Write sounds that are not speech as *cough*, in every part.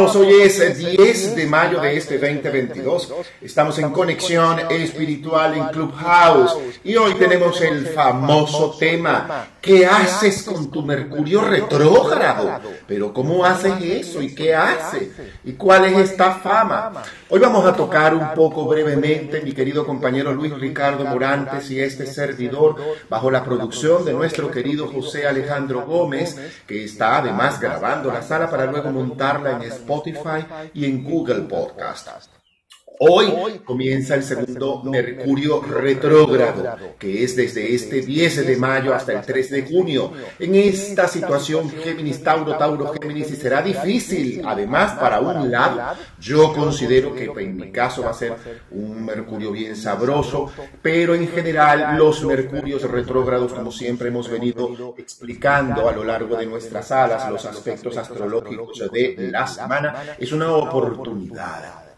Hoy es 10 de mayo de este 2022. Estamos en conexión espiritual en Clubhouse y hoy tenemos el famoso tema, ¿qué haces con tu Mercurio retrógrado? Pero ¿cómo haces eso y qué hace? ¿Y cuál es esta fama? Hoy vamos a tocar un poco brevemente, mi querido compañero Luis Ricardo Morantes y este servidor, bajo la producción de nuestro querido José Alejandro Gómez, que está además grabando la sala para luego montarla en Spotify y en Google Podcast. Hoy comienza el segundo Mercurio retrógrado, que es desde este 10 de mayo hasta el 3 de junio. En esta situación, Géminis, Tauro, Tauro, Géminis, y será difícil. Además, para un lado, yo considero que en mi caso va a ser un Mercurio bien sabroso, pero en general los Mercurios retrógrados, como siempre hemos venido explicando a lo largo de nuestras salas, los aspectos astrológicos de la semana, es una oportunidad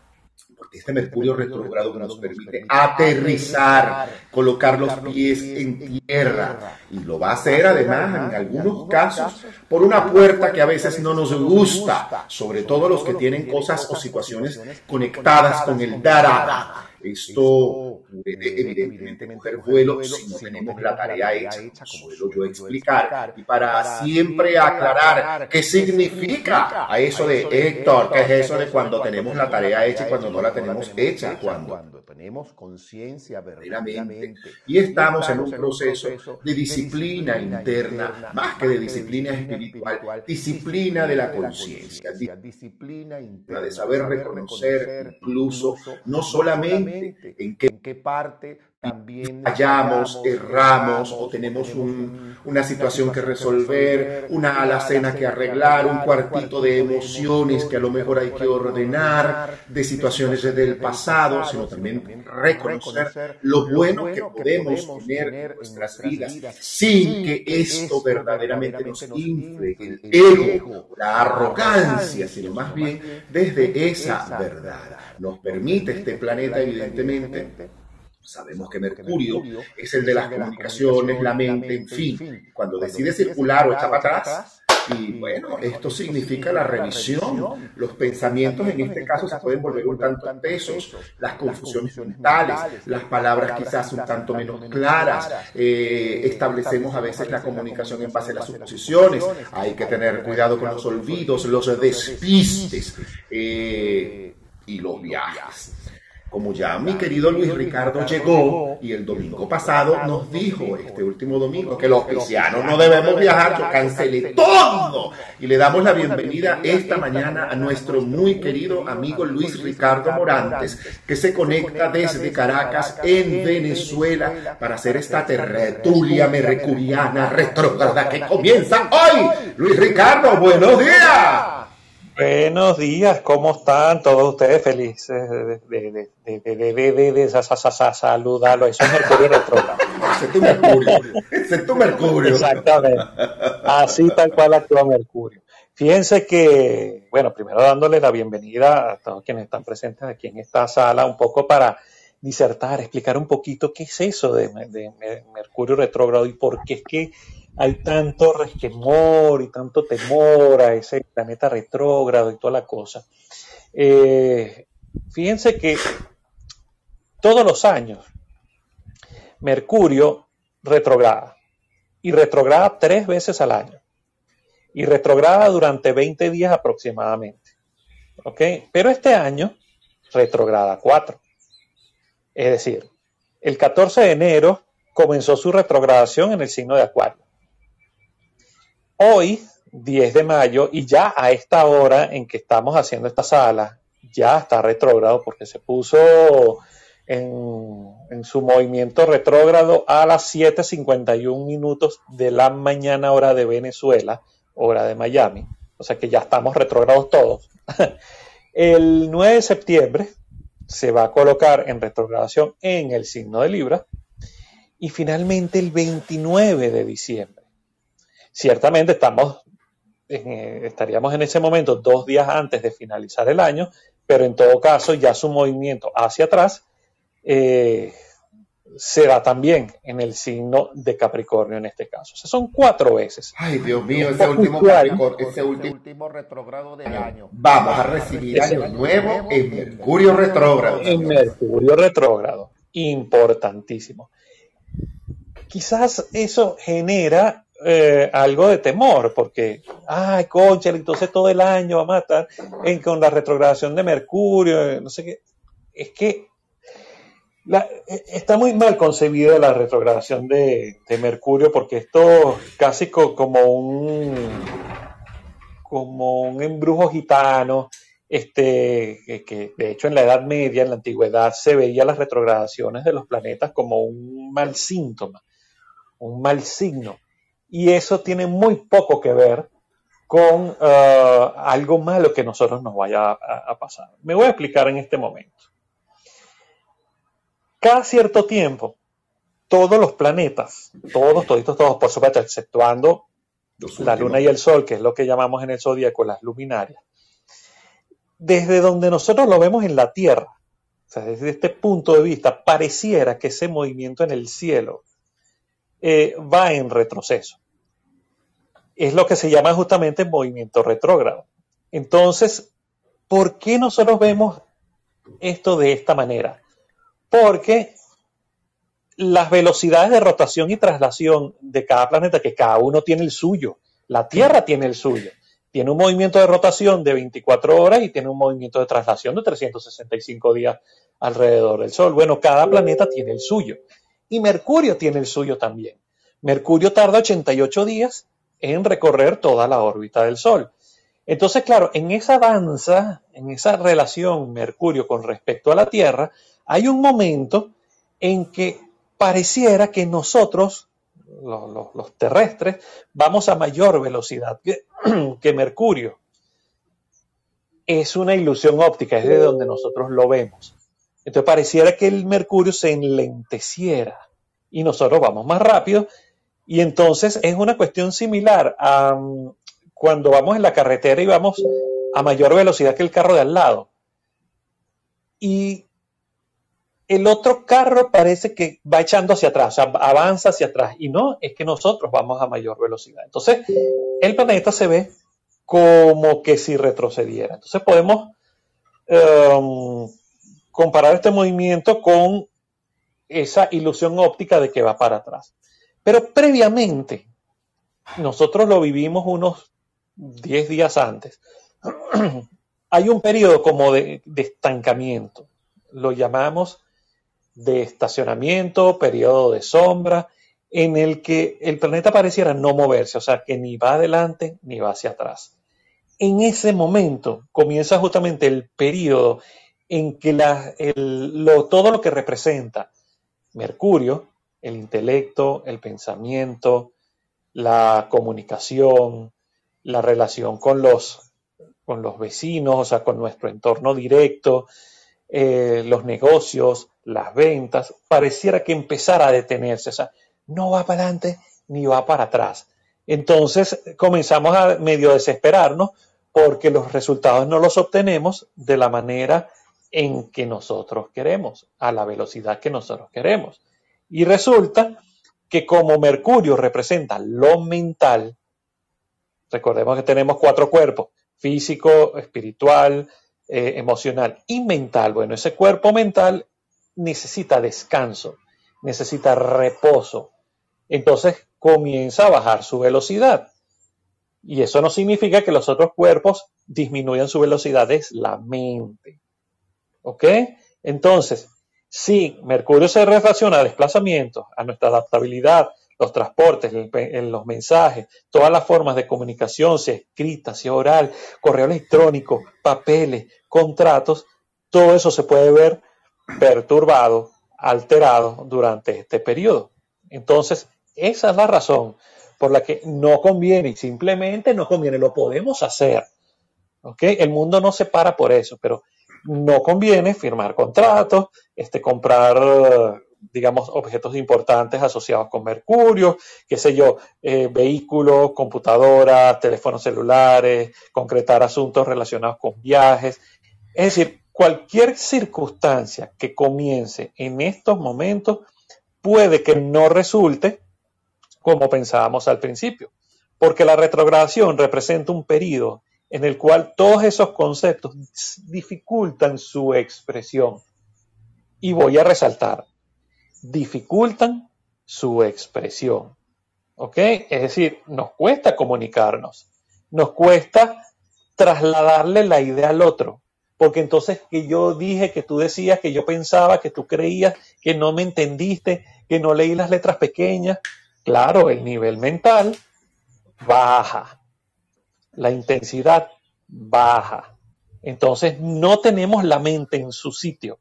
este Mercurio retrógrado nos permite aterrizar, colocar los pies en tierra. Y lo va a hacer además en algunos casos por una puerta que a veces no nos gusta, sobre todo los que tienen cosas o situaciones conectadas con el Dara esto evidentemente mujer vuelo si no tenemos la tarea hecha, como debo yo explicar. Y para siempre aclarar qué significa a eso de Héctor, qué es eso de cuando tenemos la tarea hecha y cuando no la tenemos hecha, cuando tenemos conciencia verdaderamente. Y estamos en un proceso de disciplina interna, más que de disciplina espiritual, disciplina de la conciencia, disciplina interna de saber reconocer incluso no solamente en qué, parte también hallamos, erramos o tenemos una situación que resolver, una alacena que arreglar, un cuartito de emociones que a lo mejor hay que ordenar, de situaciones del pasado, sino también reconocer lo bueno que podemos tener en nuestras vidas sin que esto verdaderamente nos infle el ego, la arrogancia, sino más bien desde esa verdad. Nos permite este planeta, evidentemente, Sabemos que Mercurio es el de las comunicaciones, la mente, en fin. Cuando decide circular o está para atrás, y bueno, esto significa la revisión. Los pensamientos en este caso se pueden volver un tanto pesos, las confusiones mentales, las palabras quizás un tanto menos claras. Eh, establecemos a veces la comunicación en base a las suposiciones. Hay que tener cuidado con los olvidos, los despistes eh, y los viajes. Como ya mi querido Luis Ricardo llegó y el domingo pasado nos dijo, este último domingo, que los cristianos no debemos viajar, yo cancelé todo. Y le damos la bienvenida esta mañana a nuestro muy querido amigo Luis Ricardo Morantes, que se conecta desde Caracas, en Venezuela, para hacer esta tertulia mercuriana retrógrada que comienza hoy. Luis Ricardo, buenos días. Buenos días, ¿cómo están todos ustedes? Felices de, de, de, de, saludarlo. Eso es Mercurio retrógrado. Es tu Mercurio. Es tu Mercurio. Exactamente. Así tal cual actúa Mercurio. Fíjense que, bueno, primero dándole la bienvenida a todos quienes están presentes aquí en esta sala, un poco para disertar, explicar un poquito qué es eso de, de Mercurio retrógrado y por qué es que hay tanto resquemor y tanto temor a ese planeta retrógrado y toda la cosa. Eh, fíjense que todos los años Mercurio retrograda y retrograda tres veces al año y retrograda durante 20 días aproximadamente. ¿Ok? Pero este año retrograda cuatro. Es decir, el 14 de enero comenzó su retrogradación en el signo de Acuario hoy, 10 de mayo, y ya a esta hora en que estamos haciendo esta sala, ya está retrógrado porque se puso en, su movimiento retrógrado a las 7.51 minutos de la mañana hora de Venezuela, hora de Miami. O sea que ya estamos retrógrados todos. *laughs* El 9 de septiembre se va a colocar en retrogradación en el signo de Libra y finalmente el 29 de diciembre Ciertamente estamos, eh, estaríamos en ese momento dos días antes de finalizar el año, pero en todo caso ya su movimiento hacia atrás eh, se da también en el signo de Capricornio en este caso. O sea, son cuatro veces. Ay, Dios mío, ese último Capricornio, ese último retrogrado del año. Vamos a recibir año nuevo en Mercurio retrógrado. En Mercurio retrógrado. Importantísimo. Quizás eso genera eh, algo de temor, porque, ay, concha, entonces todo el año va a matar en, con la retrogradación de Mercurio, no sé qué. Es que e, está muy mal concebida la retrogradación de, Mercurio porque esto casi como un como un embrujo gitano, este, que, de hecho en la Edad Media, en la Antigüedad, se veía las retrogradaciones de los planetas como un mal síntoma, un mal signo. Y eso tiene muy poco que ver con uh, algo malo que nosotros nos vaya a pasar. Me voy a explicar en este momento. Cada cierto tiempo, todos los planetas, todos, toditos, todos, por supuesto, exceptuando la Luna y el Sol, que es lo que llamamos en el zodíaco las luminarias, desde donde nosotros lo vemos en la Tierra, o sea, desde este punto de vista, pareciera que ese movimiento en el cielo eh, va en retroceso. Es lo que se llama justamente movimiento retrógrado. Entonces, ¿por qué nosotros vemos esto de esta manera? porque las velocidades de rotación y traslación de cada planeta, que cada uno tiene el suyo, la Tierra tiene el suyo, tiene un movimiento de rotación de 24 horas y tiene un movimiento de traslación de 365 días alrededor del Sol. Bueno, cada planeta tiene el suyo y Mercurio tiene el suyo también. Mercurio tarda 88 días en recorrer toda la órbita del Sol. Entonces, claro, en esa danza, en esa relación Mercurio con respecto a la Tierra, hay un momento en que pareciera que nosotros, los, terrestres, vamos a mayor velocidad *clears throat* que, Mercurio. Es una ilusión óptica, es de donde nosotros lo vemos. Entonces pareciera que el Mercurio se enlenteciera y nosotros vamos más rápido. Y entonces es una cuestión similar a mm, cuando vamos en la carretera y vamos a mayor velocidad que el carro de al lado. Y el otro carro parece que va echando hacia atrás, avanza hacia atrás. Y no, es que nosotros vamos a mayor velocidad. Entonces, el planeta se ve como que si retrocediera. Entonces, podemos em, comparar este movimiento con esa ilusión óptica de que va para atrás. Pero previamente, nosotros lo vivimos unos 10 días antes. *clears throat* Hay un periodo como de estancamiento. Lo llamamos de estacionamiento, periodo de sombra, en el que el planeta pareciera no moverse, o sea, que ni va adelante ni va hacia atrás. En ese momento comienza justamente el periodo en que todo lo que representa Mercurio, el intelecto, el pensamiento, la comunicación, la relación con los, con los vecinos, o sea, con nuestro entorno directo, eh, los negocios, las ventas, pareciera que empezara a detenerse, o sea, no va para adelante ni va para atrás. Entonces comenzamos a medio desesperarnos porque los resultados no los obtenemos de la manera en que nosotros queremos, a la velocidad que nosotros queremos. Y resulta que como Mercurio representa lo mental, recordemos que tenemos cuatro cuerpos, físico, espiritual, eh, emocional y mental. Bueno, ese cuerpo mental necesita descanso, necesita reposo. Entonces comienza a bajar su velocidad. Y eso no significa que los otros cuerpos disminuyan su velocidad, es la mente. ¿Ok? Entonces, si Mercurio se relaciona a desplazamientos, a nuestra adaptabilidad, los transportes, los mensajes, todas las formas de comunicación, sea escrita, sea oral, correo electrónico, papeles, contratos, todo eso se puede ver perturbado, alterado durante este periodo. Entonces, esa es la razón por la que no conviene, simplemente no conviene, lo podemos hacer. El mundo no se para por eso, pero no conviene firmar contratos, este, comprar, digamos, objetos importantes asociados con Mercurio, qué sé yo, eh, vehículos, computadoras, teléfonos celulares, concretar asuntos relacionados con viajes. Es decir, cualquier circunstancia que comience en estos momentos puede que no resulte como pensábamos al principio, porque la retrogradación representa un periodo en el cual todos esos conceptos dificultan su expresión. Y voy a resaltar, dificultan su expresión. ¿Ok? Es decir, nos cuesta comunicarnos, nos cuesta trasladarle la idea al otro, porque entonces que yo dije, que tú decías, que yo pensaba, que tú creías, que no me entendiste, que no leí las letras pequeñas, claro, el nivel mental baja, la intensidad baja. Entonces no tenemos la mente en su sitio.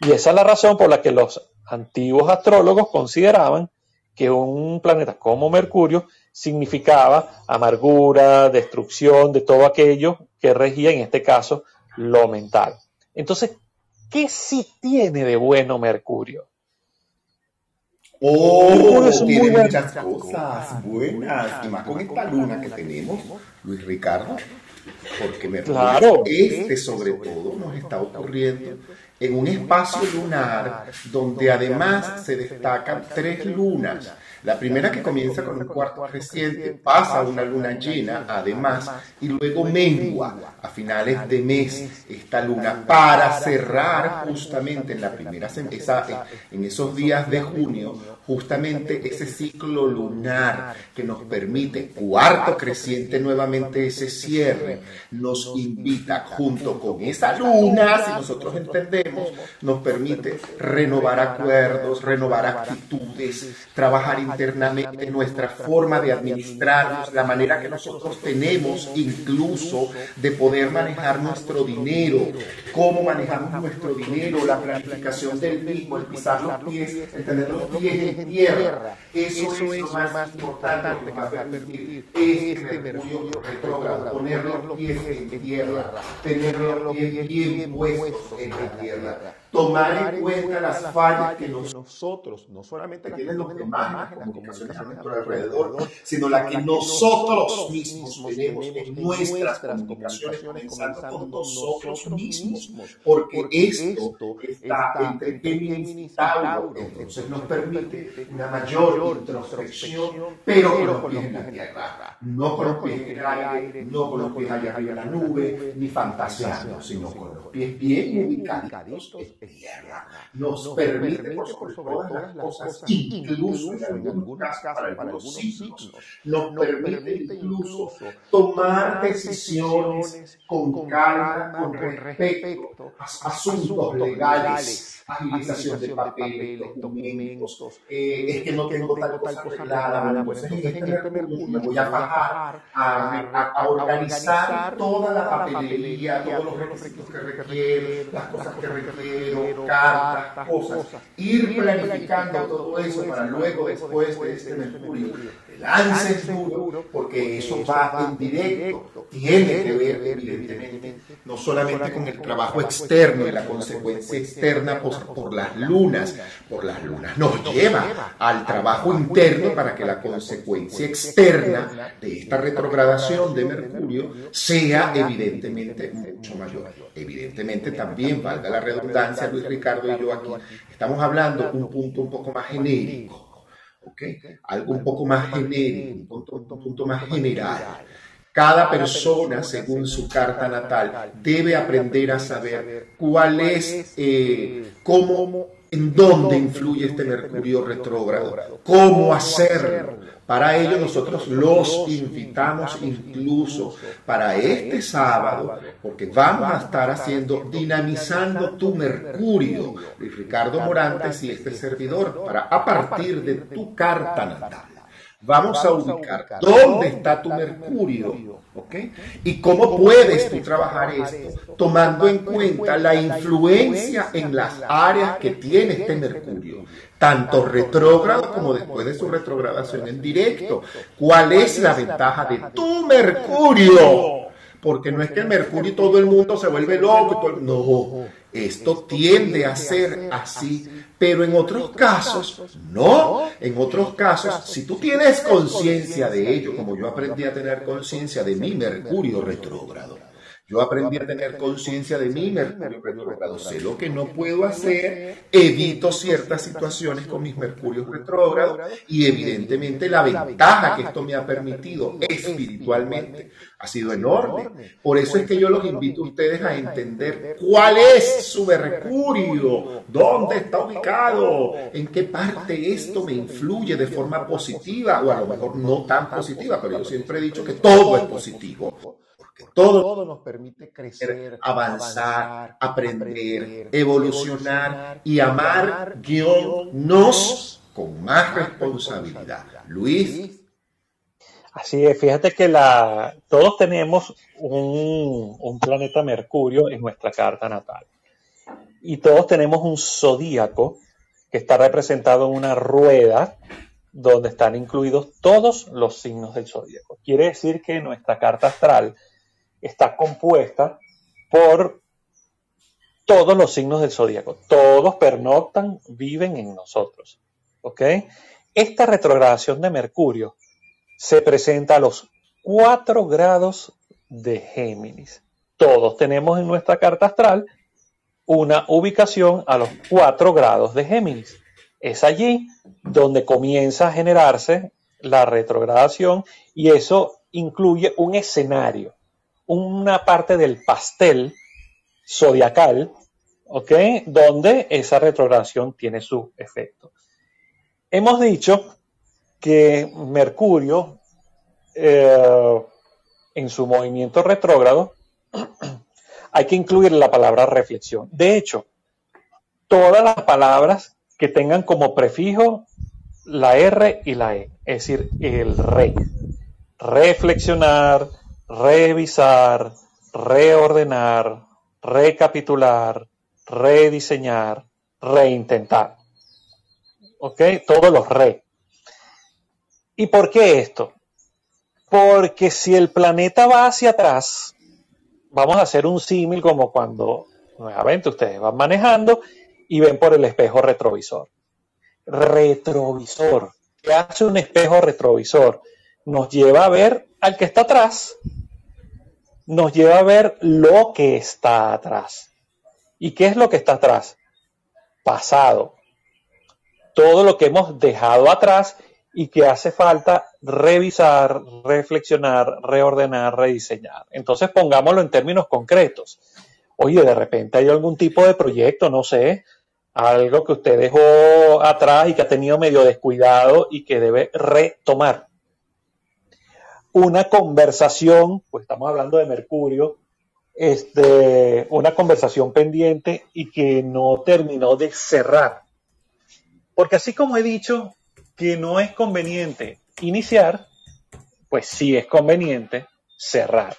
Y esa es la razón por la que los antiguos astrólogos consideraban que un planeta como Mercurio significaba amargura, destrucción de todo aquello que regía, en este caso, lo mental. Entonces, ¿qué sí tiene de bueno Mercurio? Oh, tiene muchas cosas buenas. Y más con esta luna que tenemos, Luis Ricardo. Porque me claro. este sobre todo nos está ocurriendo en un espacio lunar donde además se destacan tres lunas la primera que comienza con un cuarto creciente, pasa a una luna llena, además, y luego mengua a finales de mes esta luna para cerrar justamente en la primera esa, en esos días de junio, justamente ese ciclo lunar que nos permite, cuarto creciente nuevamente ese cierre, nos invita junto con esa luna, si nosotros entendemos, nos permite renovar acuerdos, renovar actitudes, trabajar internamente nuestra forma de administrarnos, la manera que nosotros tenemos incluso de poder manejar nuestro dinero, cómo manejamos nuestro dinero, la planificación del mismo, el pisar los pies, el tener los pies en tierra. Eso, es lo más importante que va a permitir. este Mercurio retrógrado, poner los pies en tierra, tener los pies bien puestos en la tierra tomar en cuenta las fallas que nosotros, no solamente tienen los demás las comunicaciones a nuestro alrededor, sino la que nosotros mismos tenemos en nuestras comunicaciones, comenzando con nosotros mismos, porque esto está entre Géminis y Tauro, entonces nos permite una mayor introspección, pero con los pies en la tierra, no con los pies en el aire, no con los pies allá arriba en la nube, ni fantaseando, sino con los pies bien ubicados tierra. Nos permite, por sobre todas las cosas, incluso en algunos casos, para algunos signos, nos permite incluso tomar decisiones con calma, con respecto a asuntos legales agilización de papeles, documentos, eh, es que no tengo tal cosa arreglada, entonces en este me voy a bajar a, a, organizar toda la papelería, todos los requisitos que requiero, las cosas que requiero, cartas, cosas, ir planificando todo eso para luego, después de este Mercurio, lances duro, porque eso va en directo, tiene que ver evidentemente no solamente con el trabajo externo y la consecuencia externa por, por las lunas, por las lunas nos lleva al trabajo interno para que la consecuencia externa de esta retrogradación de Mercurio sea evidentemente mucho mayor. Evidentemente también, valga la redundancia, Luis Ricardo y yo aquí, estamos hablando un punto un poco más genérico algo un poco más genérico, un punto, más general. Cada persona, según su carta natal, debe aprender a saber cuál es, eh, cómo, en dónde influye este Mercurio retrógrado, cómo hacerlo. para ello nosotros los invitamos incluso para este sábado, porque vamos a estar haciendo dinamizando tu Mercurio, Ricardo Morantes y este servidor, para a partir de tu carta natal. Vamos a ubicar dónde está tu Mercurio. Y cómo puedes tú trabajar esto, tomando en cuenta la influencia en las áreas que tiene este Mercurio, tanto retrógrado como después de su retrogradación en directo. ¿Cuál es la ventaja de tu Mercurio? Porque no es que el Mercurio y todo el mundo se vuelve loco. No, esto tiende a ser así pero en otros casos, no. En otros casos, si tú tienes conciencia de ello, como yo aprendí a tener conciencia de mi Mercurio retrógrado, Yo aprendí a tener conciencia de mí, Mercurio retrógrado. Sé lo que no puedo hacer, evito ciertas situaciones con mis Mercurios retrógrados y evidentemente la ventaja que esto me ha permitido espiritualmente ha sido enorme. Por eso es que yo los invito a ustedes a entender cuál es su Mercurio, dónde está ubicado, en qué parte esto me influye de forma positiva o a lo mejor no tan positiva, pero yo siempre he dicho que todo es positivo todo, nos permite crecer, avanzar, aprender, evolucionar y amar guion nos con más responsabilidad. Luis. Así es, fíjate que la, todos tenemos un, un planeta Mercurio en nuestra carta natal. Y todos tenemos un zodíaco que está representado en una rueda donde están incluidos todos los signos del zodíaco. Quiere decir que nuestra carta astral está compuesta por todos los signos del zodíaco. Todos pernoctan, viven en nosotros. ¿Ok? Esta retrogradación de Mercurio se presenta a los 4 grados de Géminis. Todos tenemos en nuestra carta astral una ubicación a los 4 grados de Géminis. Es allí donde comienza a generarse la retrogradación y eso incluye un escenario una parte del pastel zodiacal, ¿ok? Donde esa retrogradación tiene su efecto. Hemos dicho que Mercurio, eh, en su movimiento retrógrado, *clears throat* hay que incluir la palabra reflexión. De hecho, todas las palabras que tengan como prefijo la R y la E, es decir, el re. Reflexionar, revisar, reordenar, recapitular, rediseñar, reintentar. ¿Ok? Todos los re. ¿Y por qué esto? Porque si el planeta va hacia atrás, vamos a hacer un símil como cuando nuevamente ustedes van manejando y ven por el espejo retrovisor. Retrovisor. ¿Qué hace un espejo retrovisor? Nos lleva a ver al que está atrás nos lleva a ver lo que está atrás. ¿Y qué es lo que está atrás? Pasado. Todo lo que hemos dejado atrás y que hace falta revisar, reflexionar, reordenar, rediseñar. Entonces pongámoslo en términos concretos. Oye, de repente hay algún tipo de proyecto, no sé, algo que usted dejó atrás y que ha tenido medio descuidado y que debe retomar una conversación, pues estamos hablando de Mercurio, este, una conversación pendiente y que no terminó de cerrar. Porque así como he dicho que no es conveniente iniciar, pues sí es conveniente cerrar.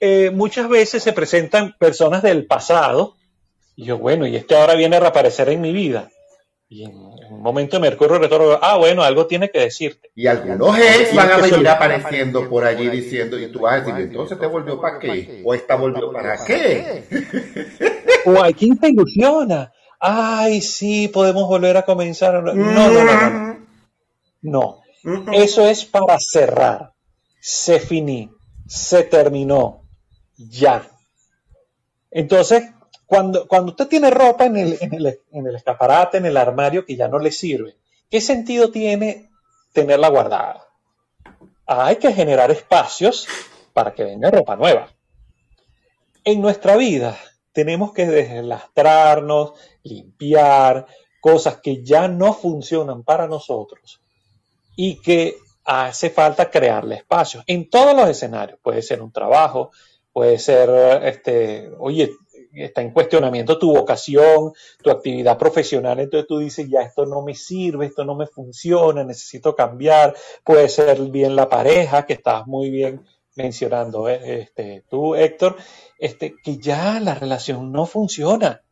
Eh, muchas veces se presentan personas del pasado y yo, bueno, y este ahora viene a reaparecer en mi vida. Y en, momento de Mercurio retrógrado, ah, bueno, algo tiene que decirte. Y algunos ex van a venir apareciendo por allí diciendo, y tú vas a decir, entonces te volvió para qué, o esta volvió para qué. *laughs* o hay quien te ilusiona. Ay, sí, podemos volver a comenzar. No, no, no, no. No. no. Eso es para cerrar. Se finí. Se terminó. Ya. Entonces, cuando, usted tiene ropa en el, en, el, en el escaparate, en el armario que ya no le sirve, ¿qué sentido tiene tenerla guardada? Hay que generar espacios para que venga ropa nueva. En nuestra vida tenemos que deslastrarnos, limpiar cosas que ya no funcionan para nosotros y que hace falta crearle espacios en todos los escenarios. Puede ser un trabajo, puede ser, este, oye, está en cuestionamiento tu vocación, tu actividad profesional, entonces tú dices, ya esto no me sirve, esto no me funciona, necesito cambiar, puede ser bien la pareja, que estás muy bien mencionando, ¿eh? este, tú, Héctor, este, que ya la relación no funciona.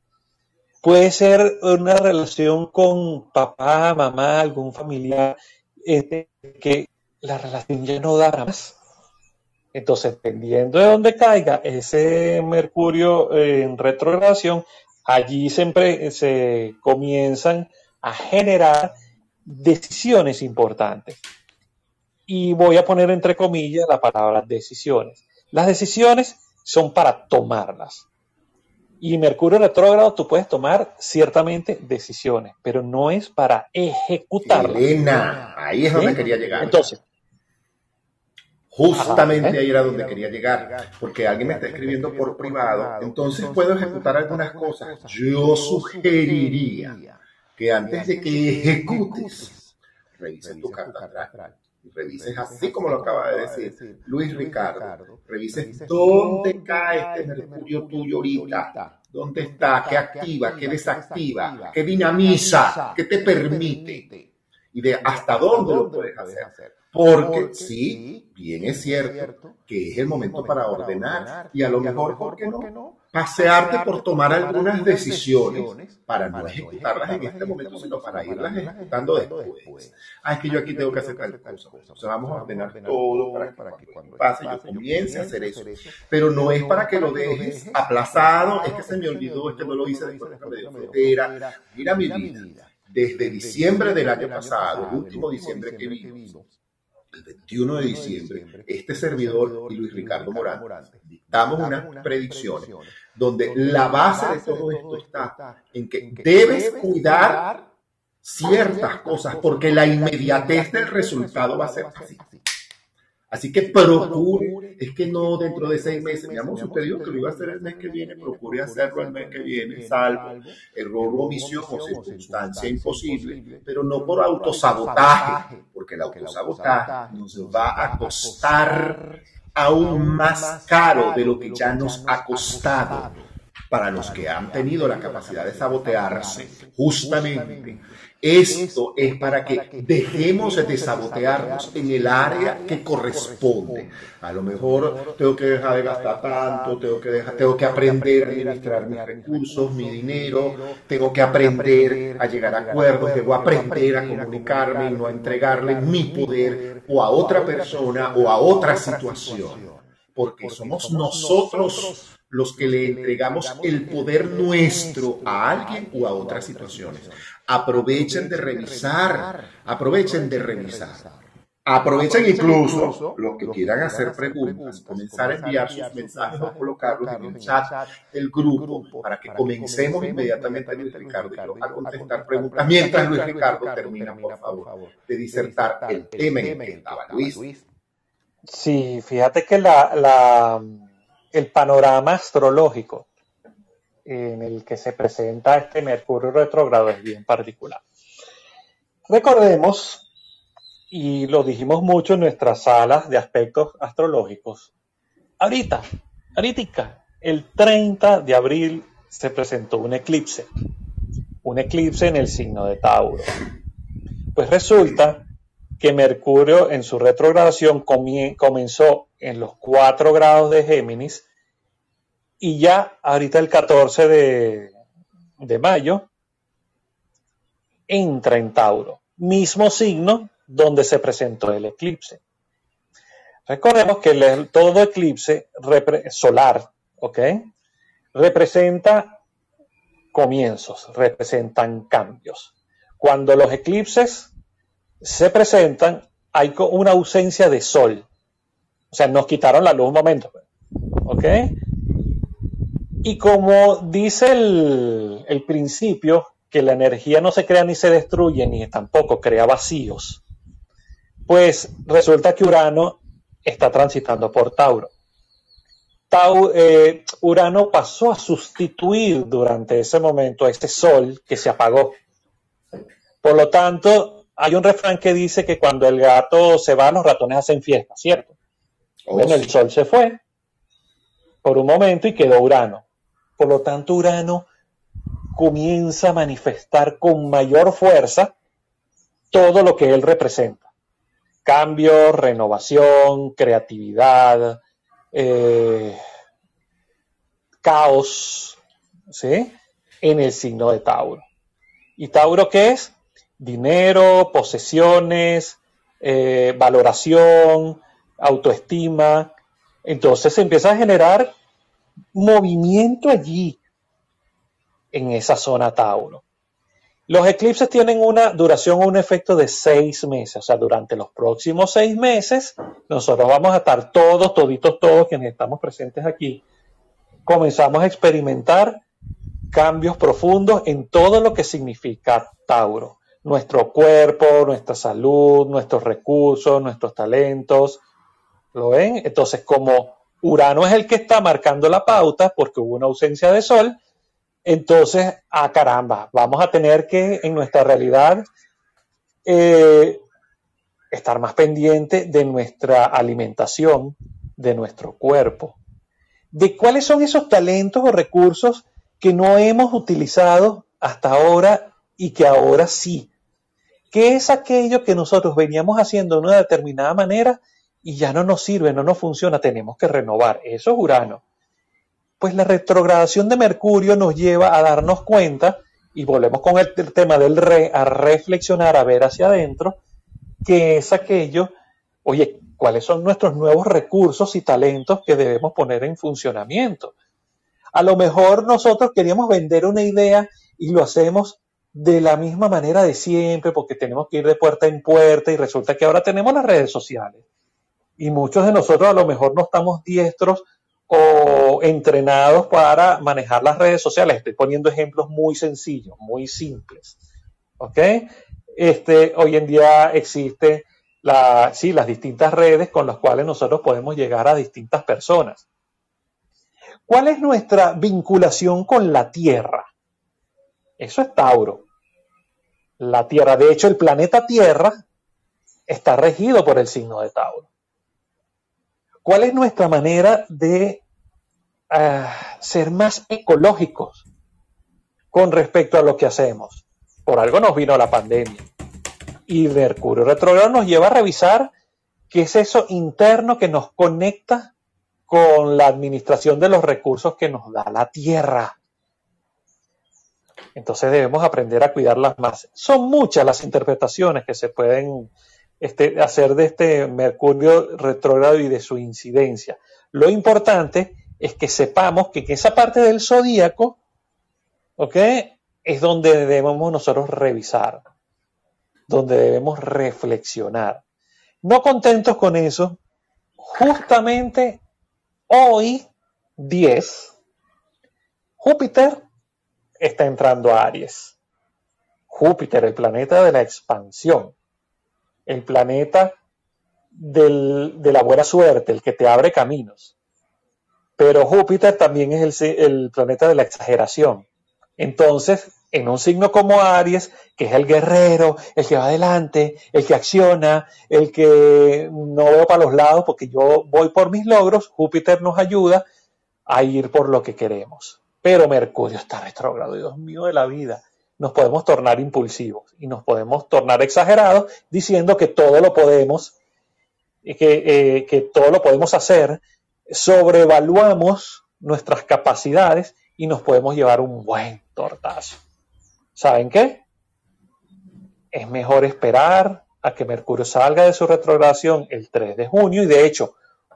Puede ser una relación con papá, mamá, algún familiar, este, que la relación ya no da más entonces, dependiendo de dónde caiga ese Mercurio en retrogradación, allí siempre se comienzan a generar decisiones importantes. Y voy a poner entre comillas la palabra decisiones. Las decisiones son para tomarlas. Y Mercurio retrógrado tú puedes tomar ciertamente decisiones, pero no es para ejecutarlas. Elena, ahí es donde quería llegar. Entonces, Justamente ahí era donde quería llegar, porque alguien me está escribiendo por privado, entonces puedo ejecutar algunas cosas. Yo sugeriría que antes de que ejecutes, revises tu carta astral. Revises así como lo acaba de decir Luis Ricardo. Revises dónde cae este Mercurio tuyo ahorita. ¿Dónde está? ¿Qué activa? ¿Qué desactiva? ¿Qué dinamiza? ¿Qué te permite? Y de hasta dónde lo puedes hacer. Porque sí, bien es cierto que es el momento para ordenar y a lo mejor, ¿por qué no? Pasearte por tomar algunas decisiones para no ejecutarlas en este momento, sino para irlas ejecutando después. Ah, es que yo aquí tengo que hacer tal cosa. O sea, vamos a ordenar todo para que cuando pase yo comience a hacer eso. Pero no es para que lo dejes aplazado, es que se me olvidó, es que no lo hice después de la Mira mi vida. Desde diciembre del año pasado, el último diciembre que vimos, el 21 de diciembre, este servidor y Luis Ricardo Morán dictamos unas predicciones donde la base de todo esto está en que debes cuidar ciertas cosas porque la inmediatez del resultado va a ser así. Así que procure, es que no dentro de seis meses, mi amor, dijo que lo iba a hacer el mes que viene, procure hacerlo el mes que viene, salvo error, omisión o circunstancia imposible, pero no por autosabotaje, porque el autosabotaje nos va a costar aún más caro de lo que ya nos ha costado para los que han tenido la capacidad de sabotearse, justamente esto es para que dejemos de sabotearnos en el área que corresponde. A lo mejor tengo que dejar de gastar tanto, tengo que, dejar, tengo que aprender a administrar mis recursos, mi dinero, tengo que aprender a llegar a acuerdos, debo aprender a comunicarme y no a entregarle mi poder o a otra persona o a otra situación. Porque somos nosotros los que le entregamos el poder nuestro a alguien o a otras situaciones. Aprovechen de revisar, aprovechen de revisar. Aprovechen incluso los que quieran hacer preguntas, comenzar a enviar sus mensajes o colocarlos en el chat del grupo para que comencemos inmediatamente Luis Ricardo y a contestar preguntas. mientras Luis Ricardo termina, por favor, de disertar el tema en el que estaba. Luis. Sí, fíjate que la, la el panorama astrológico en el que se presenta este Mercurio retrógrado es bien particular. Recordemos, y lo dijimos mucho en nuestras salas de aspectos astrológicos, ahorita, ahorita, el 30 de abril se presentó un eclipse, un eclipse en el signo de Tauro. Pues resulta que Mercurio en su retrogradación comenzó en los 4 grados de Géminis y ya ahorita el 14 de, de mayo entra en Tauro, mismo signo donde se presentó el eclipse. Recordemos que todo eclipse solar, ¿ok? Representa comienzos, representan cambios. Cuando los eclipses se presentan, hay una ausencia de sol. O sea, nos quitaron la luz un momento. ¿Ok? Y como dice el, el principio, que la energía no se crea ni se destruye, ni tampoco crea vacíos, pues resulta que Urano está transitando por Tauro. Eh, Urano pasó a sustituir durante ese momento a este sol que se apagó. Por lo tanto, hay un refrán que dice que cuando el gato se va, los ratones hacen fiesta, ¿cierto? Oh, bueno, el sol se fue por un momento y quedó Urano. Por lo tanto, Urano comienza a manifestar con mayor fuerza todo lo que él representa. Cambio, renovación, creatividad, eh, caos, ¿sí? En el signo de Tauro. ¿Y Tauro qué es? Dinero, posesiones, eh, valoración, autoestima. Entonces se empieza a generar movimiento allí, en esa zona Tauro. Los eclipses tienen una duración o un efecto de seis meses, o sea, durante los próximos seis meses nosotros vamos a estar todos, toditos, todos quienes estamos presentes aquí, comenzamos a experimentar cambios profundos en todo lo que significa Tauro. Nuestro cuerpo, nuestra salud, nuestros recursos, nuestros talentos. ¿Lo ven? Entonces, como Urano es el que está marcando la pauta porque hubo una ausencia de Sol, entonces, ah, caramba, vamos a tener que en nuestra realidad eh, estar más pendiente de nuestra alimentación, de nuestro cuerpo, de cuáles son esos talentos o recursos que no hemos utilizado hasta ahora y que ahora sí. ¿Qué es aquello que nosotros veníamos haciendo de una determinada manera y ya no nos sirve, no nos funciona, tenemos que renovar? Eso es Urano. Pues la retrogradación de Mercurio nos lleva a darnos cuenta, y volvemos con el, tema del re, a reflexionar, a ver hacia adentro, que es aquello, oye, cuáles son nuestros nuevos recursos y talentos que debemos poner en funcionamiento. A lo mejor nosotros queríamos vender una idea y lo hacemos de la misma manera de siempre porque tenemos que ir de puerta en puerta y resulta que ahora tenemos las redes sociales. Y muchos de nosotros a lo mejor no estamos diestros o entrenados para manejar las redes sociales. Estoy poniendo ejemplos muy sencillos, muy simples. ¿Ok? Este, hoy en día existe la, sí, las distintas redes con las cuales nosotros podemos llegar a distintas personas. ¿Cuál es nuestra vinculación con la Tierra? Eso es Tauro. La Tierra, de hecho, el planeta Tierra está regido por el signo de Tauro. ¿Cuál es nuestra manera de ah, ser más ecológicos con respecto a lo que hacemos? Por algo nos vino la pandemia. Y Mercurio retrógrado nos lleva a revisar qué es eso interno que nos conecta con la administración de los recursos que nos da la tierra. Entonces debemos aprender a cuidarlas más. Son muchas las interpretaciones que se pueden este, hacer de este Mercurio retrógrado y de su incidencia. Lo importante es que sepamos que, esa parte del zodíaco, ¿ok? Es donde debemos nosotros revisar, donde debemos reflexionar. No contentos con eso, justamente Hoy, 10, Júpiter está entrando a Aries. Júpiter, el planeta de la expansión, el planeta de la buena suerte, el que te abre caminos. Pero Júpiter también es el, el planeta de la exageración. Entonces, en un signo como Aries, que es el guerrero, el que va adelante, el que acciona, el que no veo para los lados porque yo voy por mis logros, Júpiter nos ayuda a ir por lo que queremos. Pero Mercurio está retrógrado, Dios mío de la vida. Nos podemos tornar impulsivos y nos podemos tornar exagerados diciendo que todo lo podemos, que, eh, que todo lo podemos hacer, sobrevaluamos nuestras capacidades y nos podemos llevar un buen tortazo. ¿Saben qué? Es mejor esperar a que Mercurio salga de su retrogradación el 3 de junio y de hecho,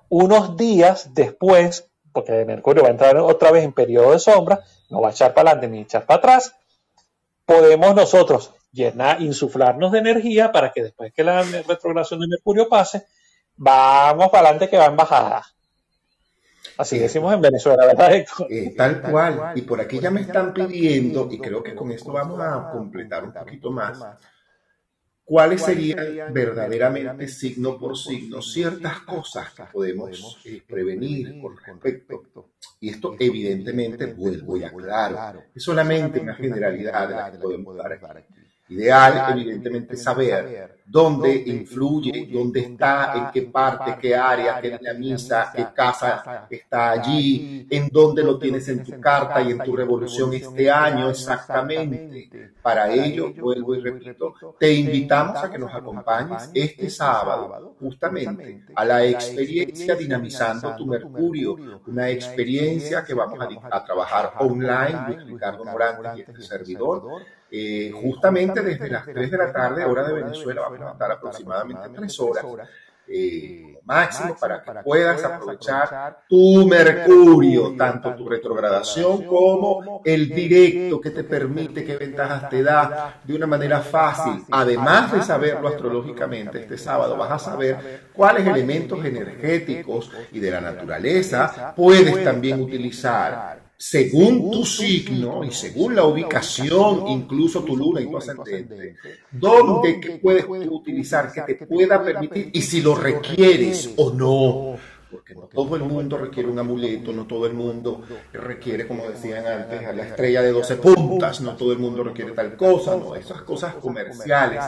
unos días después, porque Mercurio va a entrar otra vez en periodo de sombra, no va a echar para adelante ni echar para atrás, podemos nosotros llenar, insuflarnos de energía para que después que la retrogradación de Mercurio pase, vamos para adelante que va en bajada. Así decimos en Venezuela, ¿verdad, eh, tal cual. Y por aquí ya me están pidiendo, y creo que con esto vamos a completar un poquito más, cuáles serían verdaderamente signo por signo ciertas cosas que podemos eh, prevenir con respecto. Y esto evidentemente vuelvo a aclarar. Es solamente una generalidad de la que podemos dar aquí. Ideal, evidentemente, saber dónde influye, dónde está, en qué parte, qué área, qué dinamiza, qué casa está allí, en dónde lo tienes en tu carta y en tu revolución este año exactamente. Para ello, vuelvo y repito, te invitamos a que nos acompañes este sábado, justamente, a la experiencia dinamizando tu Mercurio, una experiencia que vamos a, trabajar online, Ricardo Morán y este servidor eh, justamente desde las 3 de la tarde, hora de Venezuela, vamos a estar aproximadamente 3 horas eh, máximo para que puedas aprovechar tu Mercurio, tanto tu retrogradación como el directo que te permite, qué ventajas te da de una manera fácil. Además de saberlo astrológicamente, este sábado vas a saber cuáles elementos energéticos y de la naturaleza puedes también utilizar según tu signo y según la ubicación, incluso tu luna y tu ascendente, dónde puedes utilizar que te pueda permitir y si lo requieres o no. Porque no todo el mundo requiere un amuleto, no todo el mundo requiere, como decían antes, a la estrella de 12 puntas, no todo el mundo requiere tal cosa, no, esas cosas comerciales.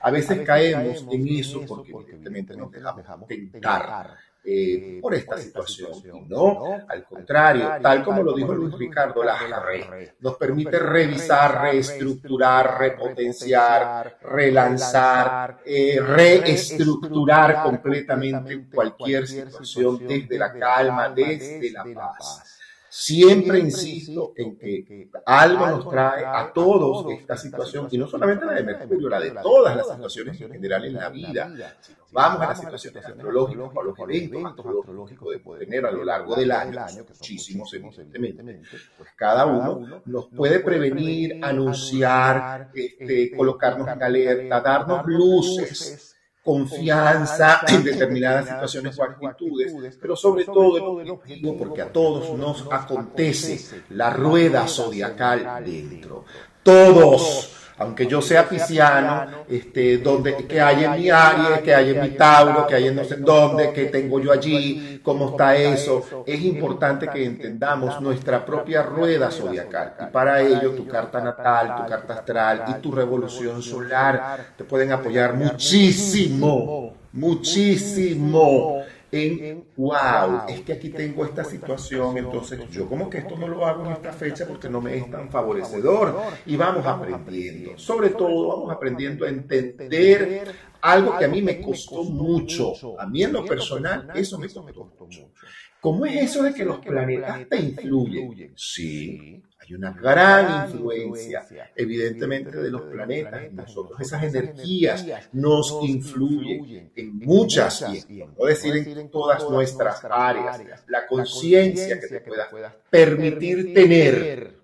A veces caemos en eso porque evidentemente nos dejamos tentar eh, por esta situación. Y no, al contrario, tal como lo dijo Luis Ricardo Lajarre, nos permite revisar, reestructurar, repotenciar, relanzar, eh, reestructurar completamente cualquier situación desde la calma, desde la paz. Siempre insisto en que algo nos trae a todos esta situación, y no solamente la de Mercurio, la de todas las situaciones en general en la vida. Si nos vamos a las situaciones astrológicas a los eventos astrológicos de tener a lo largo del año, muchísimos evidentemente, pues cada uno nos puede prevenir, anunciar, este, colocarnos en alerta, darnos luces confianza en determinadas situaciones o actitudes, pero sobre todo el objetivo, porque a todos nos acontece la rueda zodiacal dentro. Todos aunque yo sea pisciano, este, donde, que hay en mi área, que hay en mi Tauro, que hay en no sé dónde, que tengo yo allí, cómo está eso. Es importante que entendamos nuestra propia rueda zodiacal. Y para ello, tu carta natal, tu carta astral y tu revolución solar te pueden apoyar muchísimo, muchísimo en, wow, es que aquí tengo esta situación, entonces yo como que esto no lo hago en esta fecha porque no me es tan favorecedor y vamos aprendiendo, sobre todo vamos aprendiendo a entender algo que a mí me costó mucho, a mí en lo personal eso me costó mucho. ¿Cómo es eso de que los planetas te influyen? Sí, hay una gran influencia, evidentemente, de los planetas. en nosotros. Esas energías nos influyen en muchas, y no decir en todas nuestras áreas, la conciencia que te pueda permitir tener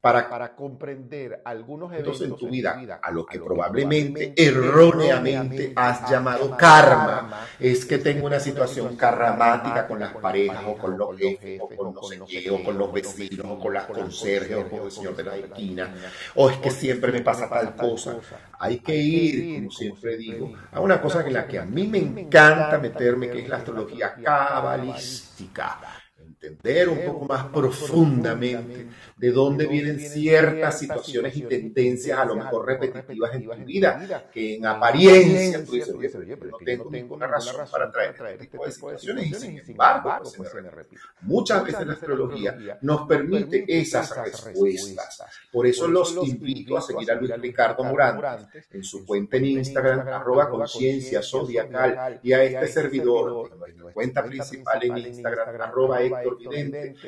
para, comprender algunos eventos en tu vida, a lo que probablemente erróneamente has llamado karma, es que tengo una situación karmática con las parejas o con los jefes o con no sé qué, o con los vecinos o con las conserjes o con el señor de la esquina, o es que siempre me pasa tal cosa. Hay que ir, como siempre digo, a una cosa en la que a mí me encanta meterme, que es la astrología cabalística entender un poco más profundamente de dónde vienen ciertas situaciones y tendencias a lo mejor repetitivas en tu vida, que en apariencia tú dices, oye, pero no tengo ninguna razón para traer este tipo de situaciones y sin embargo pues, se me repite. Muchas veces la astrología nos permite esas respuestas. Por eso los invito a seguir a Luis Ricardo Morante en su cuenta en Instagram, arroba conciencia zodiacal, y a este servidor, en nuestra cuenta principal en Instagram, arroba Héctor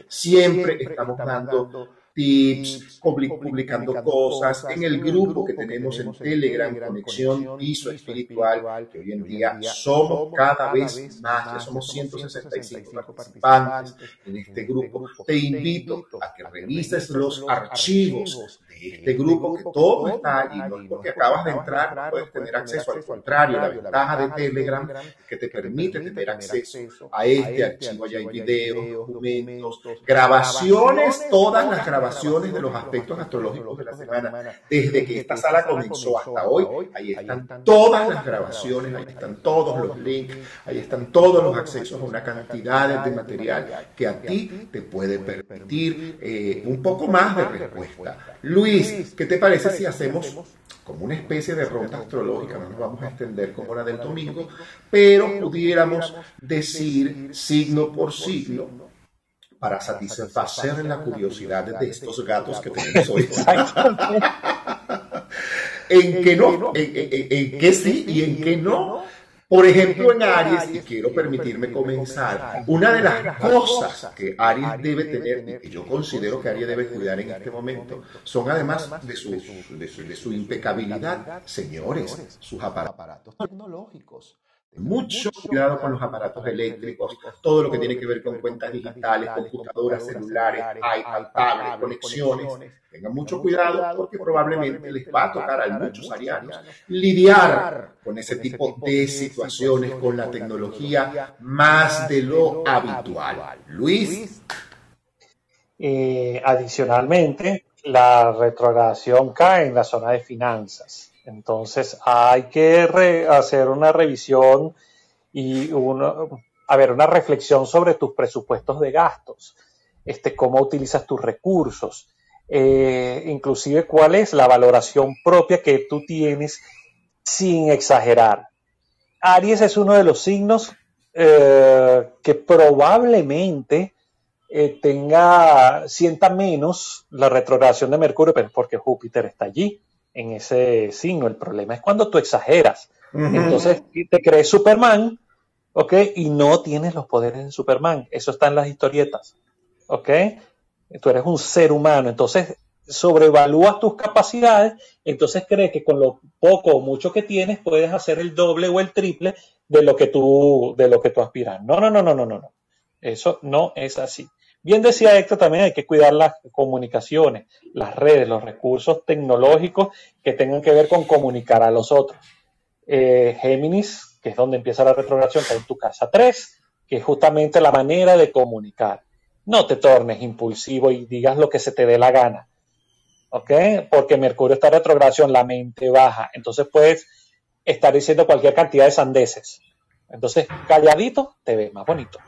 Siempre estamos dando tips, publicando cosas. en el grupo que tenemos en Telegram, Conexión Piso Espiritual, que hoy en día somos cada vez más, ya somos 165 participantes en este grupo. Te invito a que revises los archivos este grupo que todo está allí, no es porque acabas de entrar, no puedes tener acceso, al contrario, la ventaja de Telegram que te permite tener acceso a este archivo, allá hay videos, documentos, grabaciones, todas las grabaciones de los aspectos astrológicos de la semana, desde que esta sala comenzó hasta hoy, ahí están todas las grabaciones, ahí están todos los links, ahí están todos los accesos a una cantidad de material que a ti te puede permitir eh, un poco más de respuesta. Luis, ¿qué te parece si hacemos como una especie de ronda astrológica? No nos vamos a extender como la del domingo, pero pudiéramos decir signo por signo para satisfacer la curiosidad de estos gatos que tenemos hoy. *laughs* en que no, en, que sí y en que no. Por ejemplo, en Aries, y quiero permitirme comenzar, una de las cosas que Aries debe tener, y que yo considero que Aries debe cuidar en este momento, son además de su, de su, impecabilidad, señores, sus aparatos tecnológicos. Mucho cuidado con los aparatos eléctricos, todo lo que tiene que ver con cuentas digitales, computadoras, celulares, iPad, tablets, conexiones. Tengan mucho cuidado porque probablemente les va a tocar a muchos arianos lidiar con ese tipo de situaciones con la tecnología más de lo habitual. Luis. Eh, adicionalmente, la retrogradación cae en la zona de finanzas. Entonces hay que hacer una revisión y a ver, una reflexión sobre tus presupuestos de gastos, este, cómo utilizas tus recursos, eh, inclusive cuál es la valoración propia que tú tienes sin exagerar. Aries es uno de los signos eh, que probablemente eh, tenga, sienta menos la retrogradación de Mercurio, pero porque Júpiter está allí en ese signo. El problema es cuando tú exageras. Entonces te crees Superman, ¿ok? Y no tienes los poderes de Superman. Eso está en las historietas, ¿ok? Tú eres un ser humano, entonces sobrevalúas tus capacidades, entonces crees que con lo poco o mucho que tienes puedes hacer el doble o el triple de lo que tú, de lo que tú aspiras. No, no, no, no, no, no, no. Eso no es así. Bien decía Héctor, también hay que cuidar las comunicaciones, las redes, los recursos tecnológicos que tengan que ver con comunicar a los otros. Eh, Géminis, que es donde empieza la retrogradación, está en tu casa 3, que es justamente la manera de comunicar. No te tornes impulsivo y digas lo que se te dé la gana. ¿Ok? Porque Mercurio está en retrogradación, la mente baja. Entonces puedes estar diciendo cualquier cantidad de sandeces. Entonces, calladito, te ves más bonito.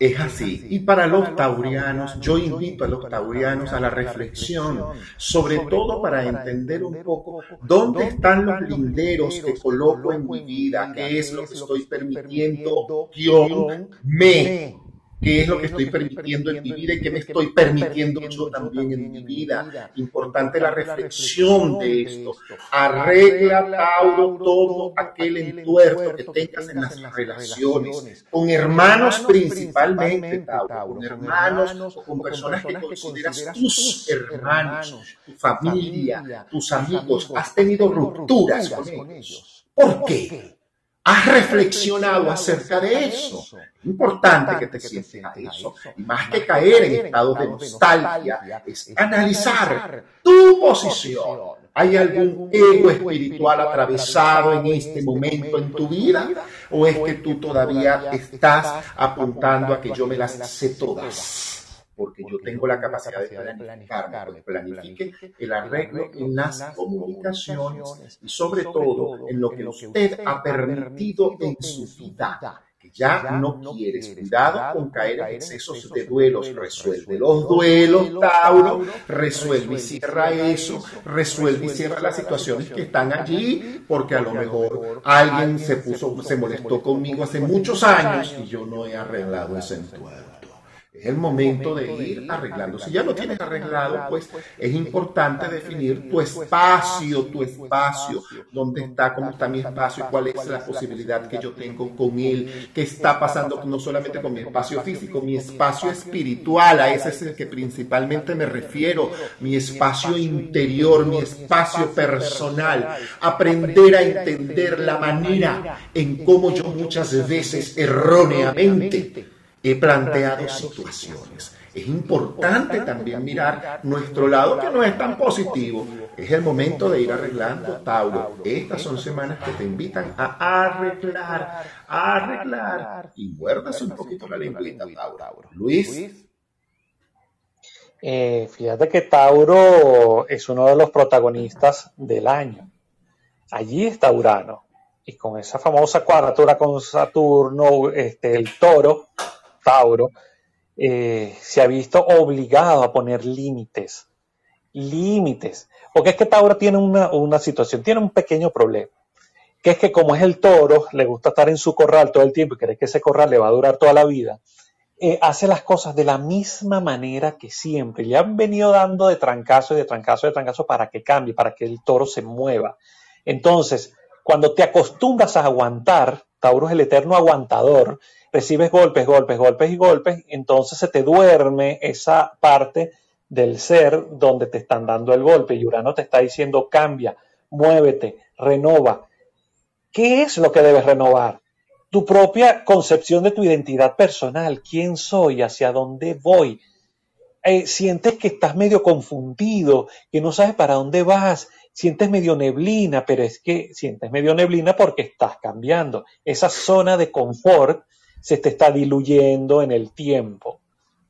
Es así. Y para los taurianos, yo invito a los taurianos a la reflexión, sobre todo para entender un poco dónde están los linderos que coloco en mi vida, qué es lo que estoy permitiendo, yo me qué es lo que estoy permitiendo en mi vida y qué me estoy permitiendo yo también en mi vida. Importante la reflexión de esto. Arregla, Tauro, todo aquel entuerto que tengas en las relaciones, con hermanos principalmente, Tauro, con hermanos o con personas que consideras tus hermanos, tu familia, tus amigos. Has tenido rupturas con ellos. ¿Por qué? ¿Has reflexionado acerca de eso? Importante que te sientes a eso. Y más que caer en estados de nostalgia, es analizar tu posición. ¿Hay algún ego espiritual atravesado en este momento en tu vida? ¿O es que tú todavía estás apuntando a que yo me las sé todas? Porque yo tengo la capacidad de planificar, pues planifique el arreglo en las comunicaciones y sobre todo en lo que usted ha permitido en su vida que ya no quieres. Cuidado con caer en excesos de duelos. Resuelve los duelos, Tauro. Resuelve y cierra eso. Resuelve y cierra las situaciones que están allí, porque a lo mejor alguien se puso, se molestó conmigo hace muchos años y yo no he arreglado ese entuerto. Es el momento de ir arreglando. Si ya lo tienes arreglado, pues es importante definir tu espacio, tu espacio, dónde está, cómo está mi espacio, cuál es la posibilidad que yo tengo con él, qué está pasando no solamente con mi espacio físico, mi espacio espiritual, a ese es el que principalmente me refiero, mi espacio interior, mi espacio personal, aprender a entender la manera en cómo yo muchas veces erróneamente he planteado situaciones. Es importante también mirar nuestro lado que no es tan positivo. Es el momento de ir arreglando, Tauro. Estas son semanas que te invitan a arreglar, a arreglar. Y muerdas un poquito la lengüita, Tauro. Luis. Eh, fíjate que Tauro es uno de los protagonistas del año. Allí está Urano. Y con esa famosa cuadratura con Saturno, este, el toro, Tauro, eh, se ha visto obligado a poner límites. Límites. Porque es que Tauro tiene una, situación, tiene un pequeño problema. Que es que como es el toro, le gusta estar en su corral todo el tiempo y cree que ese corral le va a durar toda la vida, eh, hace las cosas de la misma manera que siempre. Le han venido dando de trancazo y de trancazo y de trancazo para que cambie, para que el toro se mueva. Entonces, cuando te acostumbras a aguantar, Tauro es el eterno aguantador, recibes golpes, golpes, golpes y golpes, entonces se te duerme esa parte del ser donde te están dando el golpe y Urano te está diciendo cambia, muévete, renova. ¿Qué es lo que debes renovar? tu propia concepción de tu identidad personal, quién soy, hacia dónde voy. Eh, sientes que estás medio confundido, que no sabes para dónde vas, sientes medio neblina, pero es que sientes medio neblina porque estás cambiando. Esa zona de confort se te está diluyendo en el tiempo.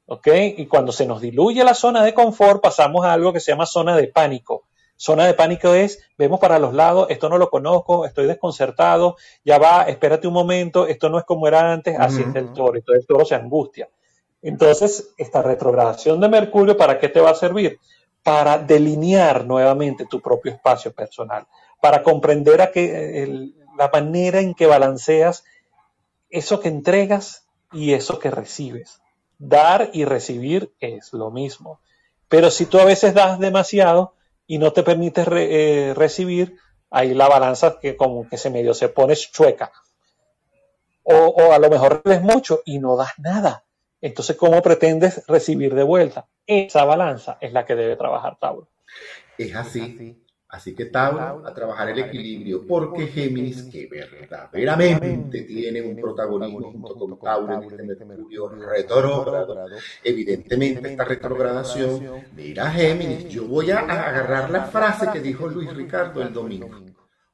¿Ok? Y cuando se nos diluye la zona de confort, pasamos a algo que se llama zona de pánico. Zona de pánico es, vemos para los lados, esto no lo conozco, estoy desconcertado, ya va, espérate un momento, esto no es como era antes, así es el toro, todo el toro se angustia. Entonces, esta retrogradación de Mercurio, ¿para qué te va a servir? Para delinear nuevamente tu propio espacio personal, para comprender a que, la manera en que balanceas eso que entregas y eso que recibes. Dar y recibir es lo mismo. Pero si tú a veces das demasiado y no te permites eh, recibir, ahí la balanza que como que se medio se pone chueca. O, o a lo mejor des mucho y no das nada. Entonces, ¿cómo pretendes recibir de vuelta? Esa balanza es la que debe trabajar Tauro. Es así. Así que Tauro a trabajar el equilibrio, porque Géminis, que verdaderamente tiene un protagonismo junto con Tauro en este, este Mercurio retrógrado, evidentemente esta retrogradación, mira Géminis, yo voy a agarrar la frase que dijo Luis Ricardo el domingo.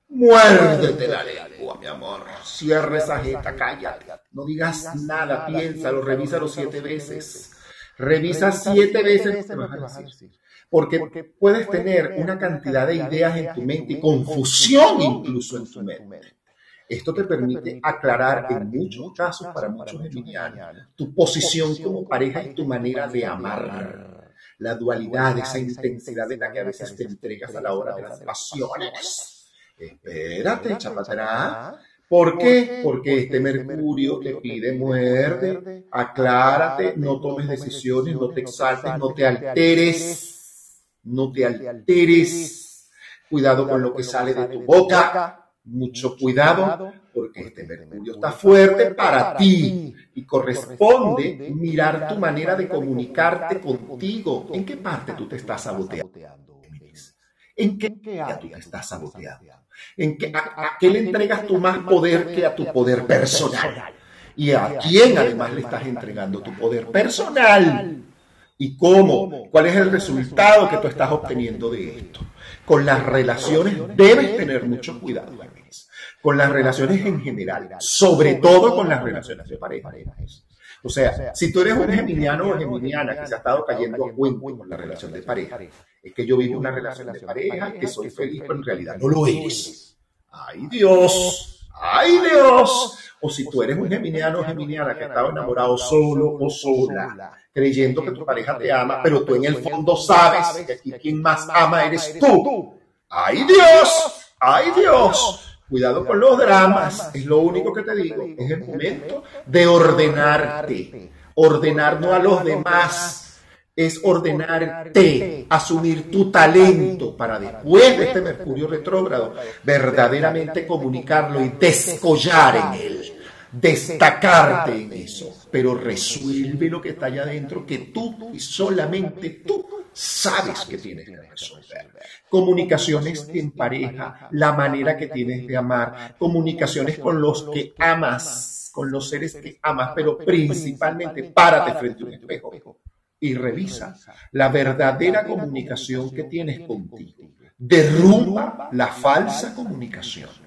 Muérdete la lengua, mi amor. Cierra esa jeta, cállate. No digas nada, piénsalo, revísalo siete veces. Revisa siete veces lo que vas a decir. Porque puedes tener una cantidad de ideas en tu mente y confusión incluso en tu mente. Esto te permite aclarar en muchos casos, para muchos geminianos, tu posición como pareja y tu manera de amar. La dualidad, esa intensidad de la que a veces te entregas a la hora de las pasiones. Espérate, atrás. ¿Por qué? Porque este Mercurio te pide muerte, aclárate, no tomes decisiones, no te exaltes, no te alteres no te alteres, cuidado con lo que sale de tu boca, mucho cuidado, porque este Mercurio está fuerte para ti y corresponde mirar tu manera de comunicarte contigo. ¿En qué parte tú te estás saboteando? ¿En qué área tú te estás saboteando? ¿En qué, a, qué le entregas tu más poder que a tu poder personal? ¿Y a quién además le estás entregando tu poder personal? ¿Y cómo? ¿Cuál es el resultado que tú estás obteniendo de esto? Con las relaciones debes tener mucho cuidado, Con las relaciones en general, sobre todo con las relaciones de pareja. O sea, si tú eres un geminiano o geminiana que se ha estado cayendo a cuento con la relación de pareja, es que yo vivo una relación de pareja, que soy feliz, pero en realidad no lo eres. ¡Ay Dios! ¡Ay Dios! O si tú eres un geminiano o geminiana que ha estado enamorado solo o sola, creyendo que tu pareja te ama, pero tú en el fondo sabes que aquí quien más ama eres tú. ¡Ay Dios! ¡Ay Dios! Cuidado con los dramas, es lo único que te digo. Es el momento de ordenarte. Ordenar no a los demás, es ordenarte, asumir tu talento para después de este Mercurio retrógrado, verdaderamente comunicarlo y descollar en él destacarte en eso, pero resuelve lo que está allá adentro que tú y solamente tú sabes que tienes que resolver. Comunicaciones en pareja, la manera que tienes de amar, comunicaciones con los que amas, con los seres que amas, pero principalmente párate frente a un espejo y revisa la verdadera comunicación que tienes contigo. Derrumba la falsa comunicación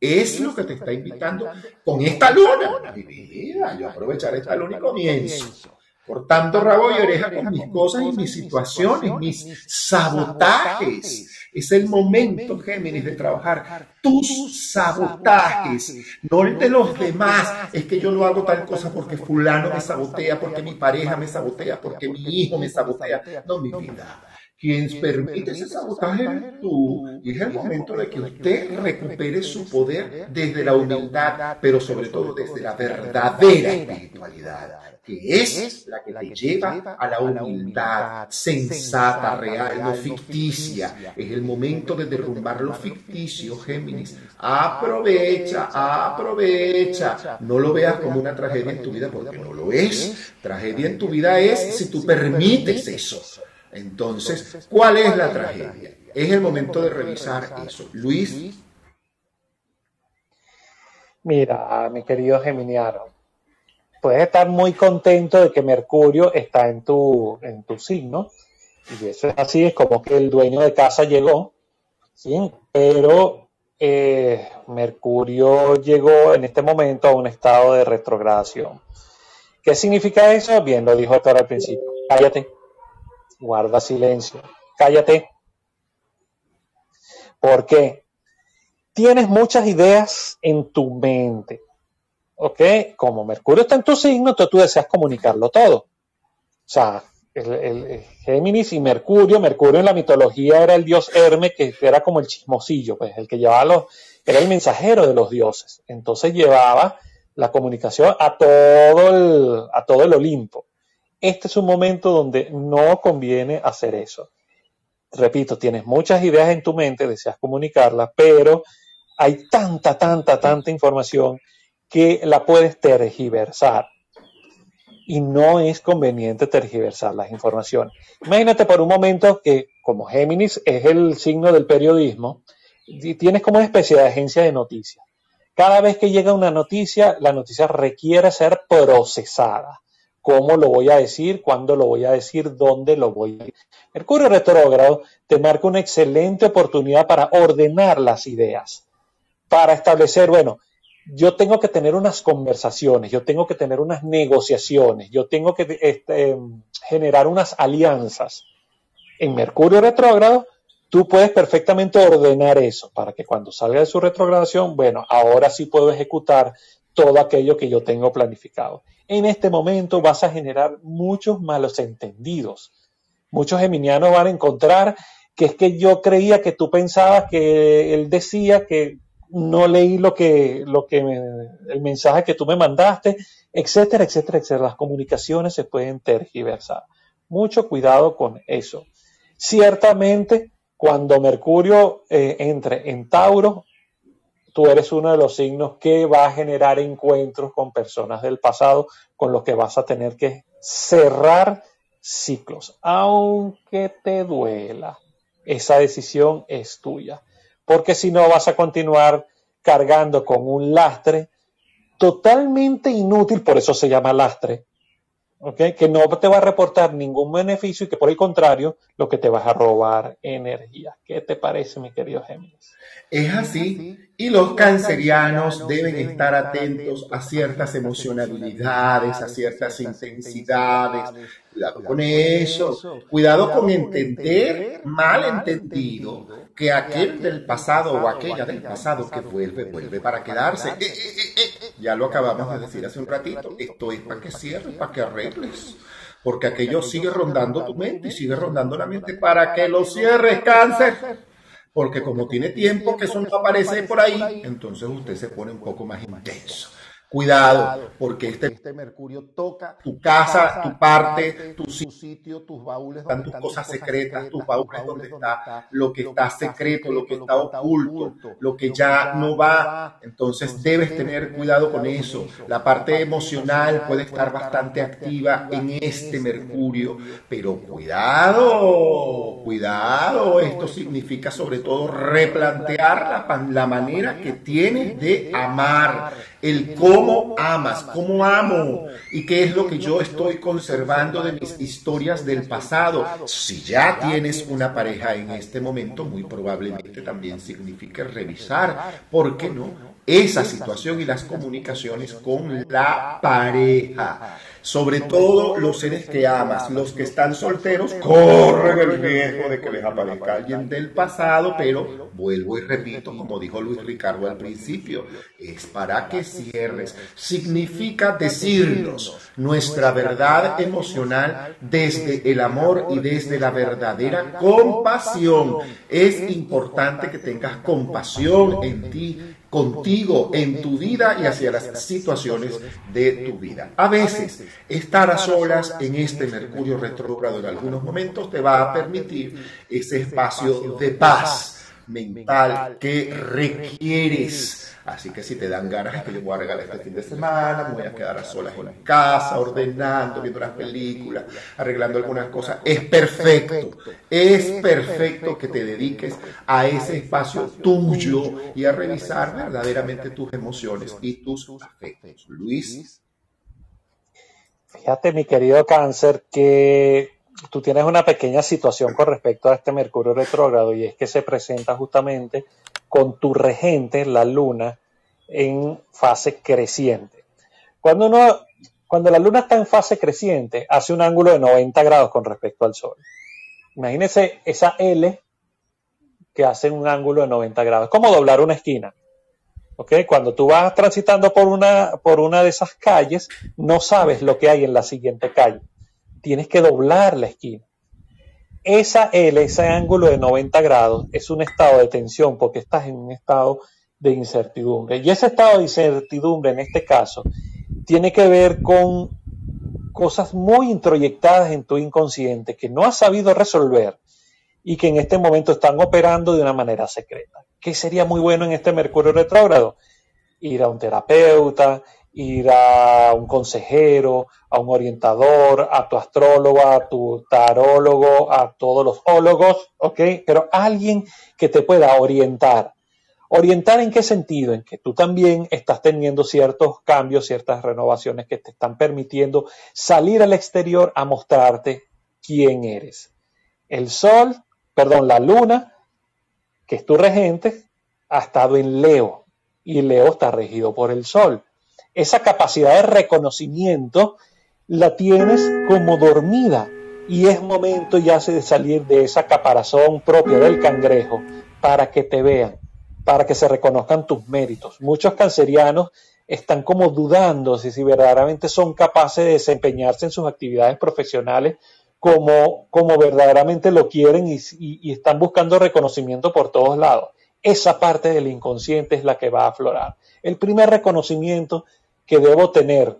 es lo que te está invitando con esta luna. Mi vida, yo aprovechar esta luna y comienzo. Cortando rabo y oreja con mis cosas y mis situaciones, mis sabotajes. Es el momento, Géminis, de trabajar tus sabotajes, no el de los demás. Es que yo no hago tal cosa porque fulano me sabotea, porque mi pareja me sabotea, porque mi hijo me sabotea. No, mi vida. Quien permite ese sabotaje eres tú. Y es el momento de que usted recupere su poder desde la humildad, pero sobre todo desde la verdadera espiritualidad, que es la que te lleva a la humildad sensata, real, no ficticia. Es el momento de derrumbar lo ficticio, Géminis. Aprovecha, aprovecha. No lo veas como una tragedia en tu vida, porque no lo es. Tragedia en tu vida es si tú permites eso. Entonces, ¿cuál es la tragedia? Es el momento de revisar eso. Luis. Mira, mi querido Geminiano, puedes estar muy contento de que Mercurio está en tu, en tu signo, y eso es así, es como que el dueño de casa llegó, ¿sí? pero eh, Mercurio llegó en este momento a un estado de retrogradación. ¿Qué significa eso? Bien, lo dijo Héctor al principio. Cállate, guarda silencio, cállate. ¿Por qué? Tienes muchas ideas en tu mente. ¿Ok? Como Mercurio está en tu signo, entonces tú deseas comunicarlo todo. O sea, el, Géminis y Mercurio, Mercurio en la mitología era el dios Hermes, que era como el chismosillo, pues el que llevaba los, era el mensajero de los dioses. Entonces llevaba la comunicación a todo el, a todo el Olimpo. Este es un momento donde no conviene hacer eso. Repito, tienes muchas ideas en tu mente, deseas comunicarlas, pero hay tanta, tanta, tanta información que la puedes tergiversar. Y no es conveniente tergiversar las informaciones. Imagínate por un momento que, como Géminis es el signo del periodismo, tienes como una especie de agencia de noticias. Cada vez que llega una noticia, la noticia requiere ser procesada. ¿Cómo lo voy a decir? ¿Cuándo lo voy a decir? ¿Dónde lo voy a decir? Mercurio retrógrado te marca una excelente oportunidad para ordenar las ideas, para establecer, bueno, yo tengo que tener unas conversaciones, yo tengo que tener unas negociaciones, yo tengo que este, generar unas alianzas. En Mercurio retrógrado, tú puedes perfectamente ordenar eso para que cuando salga de su retrogradación, bueno, ahora sí puedo ejecutar todo aquello que yo tengo planificado. En este momento vas a generar muchos malos entendidos. Muchos geminianos van a encontrar que es que yo creía que tú pensabas que él decía que no leí lo que, lo que el mensaje que tú me mandaste, etcétera, etcétera, etcétera. Las comunicaciones se pueden tergiversar. Mucho cuidado con eso. Ciertamente, cuando Mercurio eh, entre en Tauro, tú eres uno de los signos que va a generar encuentros con personas del pasado con los que vas a tener que cerrar ciclos, aunque te duela. Esa decisión es tuya porque si no vas a continuar cargando con un lastre totalmente inútil, por eso se llama lastre, que no te va a reportar ningún beneficio y que por el contrario lo que te vas a robar energía. ¿Qué te parece, mi querido Géminis? Es así, y los cancerianos deben estar atentos a ciertas emocionalidades, a ciertas intensidades. Cuidado con eso, cuidado con entender mal entendido que aquel del pasado o aquella del pasado que vuelve, vuelve para quedarse. Eh, eh, eh, ya lo acabamos de decir hace un ratito. Esto es para que cierres, para que arregles. Porque aquello sigue rondando tu mente y sigue rondando la mente para que lo cierres, cáncer. Porque como tiene tiempo que eso no aparece por ahí, entonces usted se pone un poco más intenso. Cuidado, porque este, este, Mercurio toca tu casa, tu parte, tu, sitio, tus baúles, están tus cosas secretas, tus baúles donde está lo que está secreto, lo que está oculto, lo que ya no va. Entonces debes tener cuidado con eso. La parte emocional puede estar bastante activa en este, este Mercurio, pero cuidado, cuidado. Esto significa sobre todo replantear la, la manera que tienes de amar el cómo amas, cómo amo y qué es lo que yo estoy conservando de mis historias del pasado. Si ya tienes una pareja en este momento, muy probablemente también significa revisar, ¿por qué no? Esa situación y las comunicaciones con la pareja sobre todo los seres que amas, los que están solteros, corren el riesgo de que les aparezca alguien del pasado, pero vuelvo y repito, como dijo Luis Ricardo al principio, es para que cierres. Significa decirnos nuestra verdad emocional desde el amor y desde la verdadera compasión. Es importante que tengas compasión en ti contigo en tu vida y hacia las situaciones de tu vida. A veces, estar a solas en este Mercurio retrógrado en algunos momentos te va a permitir ese espacio de paz mental que requieres. Así que si te dan ganas es que yo voy a regalar este fin de semana, me voy a quedar a solas en casa, ordenando, viendo las películas, arreglando algunas cosas, es perfecto. Es perfecto que te dediques a ese espacio tuyo y a revisar verdaderamente tus emociones y tus afectos. Luis. Fíjate, mi querido cáncer, que tú tienes una pequeña situación con respecto a este Mercurio retrógrado y es que se presenta justamente con tu regente, la luna, en fase creciente. Cuando, uno, cuando la luna está en fase creciente, hace un ángulo de 90 grados con respecto al Sol. Imagínense esa L que hace un ángulo de 90 grados. Es como doblar una esquina. ¿Okay? Cuando tú vas transitando por una, por una de esas calles, no sabes lo que hay en la siguiente calle tienes que doblar la esquina. Esa L, ese ángulo de 90 grados, es un estado de tensión porque estás en un estado de incertidumbre. Y ese estado de incertidumbre, en este caso, tiene que ver con cosas muy introyectadas en tu inconsciente que no has sabido resolver y que en este momento están operando de una manera secreta. ¿Qué sería muy bueno en este Mercurio retrógrado? Ir a un terapeuta, ir a un consejero, a un orientador, a tu astrólogo, a tu tarólogo, a todos los ólogos, ¿ok? Pero alguien que te pueda orientar. ¿Orientar en qué sentido? En que tú también estás teniendo ciertos cambios, ciertas renovaciones que te están permitiendo salir al exterior a mostrarte quién eres. El sol, perdón, la luna, que es tu regente, ha estado en Leo y Leo está regido por el sol esa capacidad de reconocimiento la tienes como dormida y es momento ya de salir de esa caparazón propia del cangrejo para que te vean, para que se reconozcan tus méritos. Muchos cancerianos están como dudando si, si verdaderamente son capaces de desempeñarse en sus actividades profesionales como, como verdaderamente lo quieren y, están buscando reconocimiento por todos lados. Esa parte del inconsciente es la que va a aflorar. El primer reconocimiento que debo tener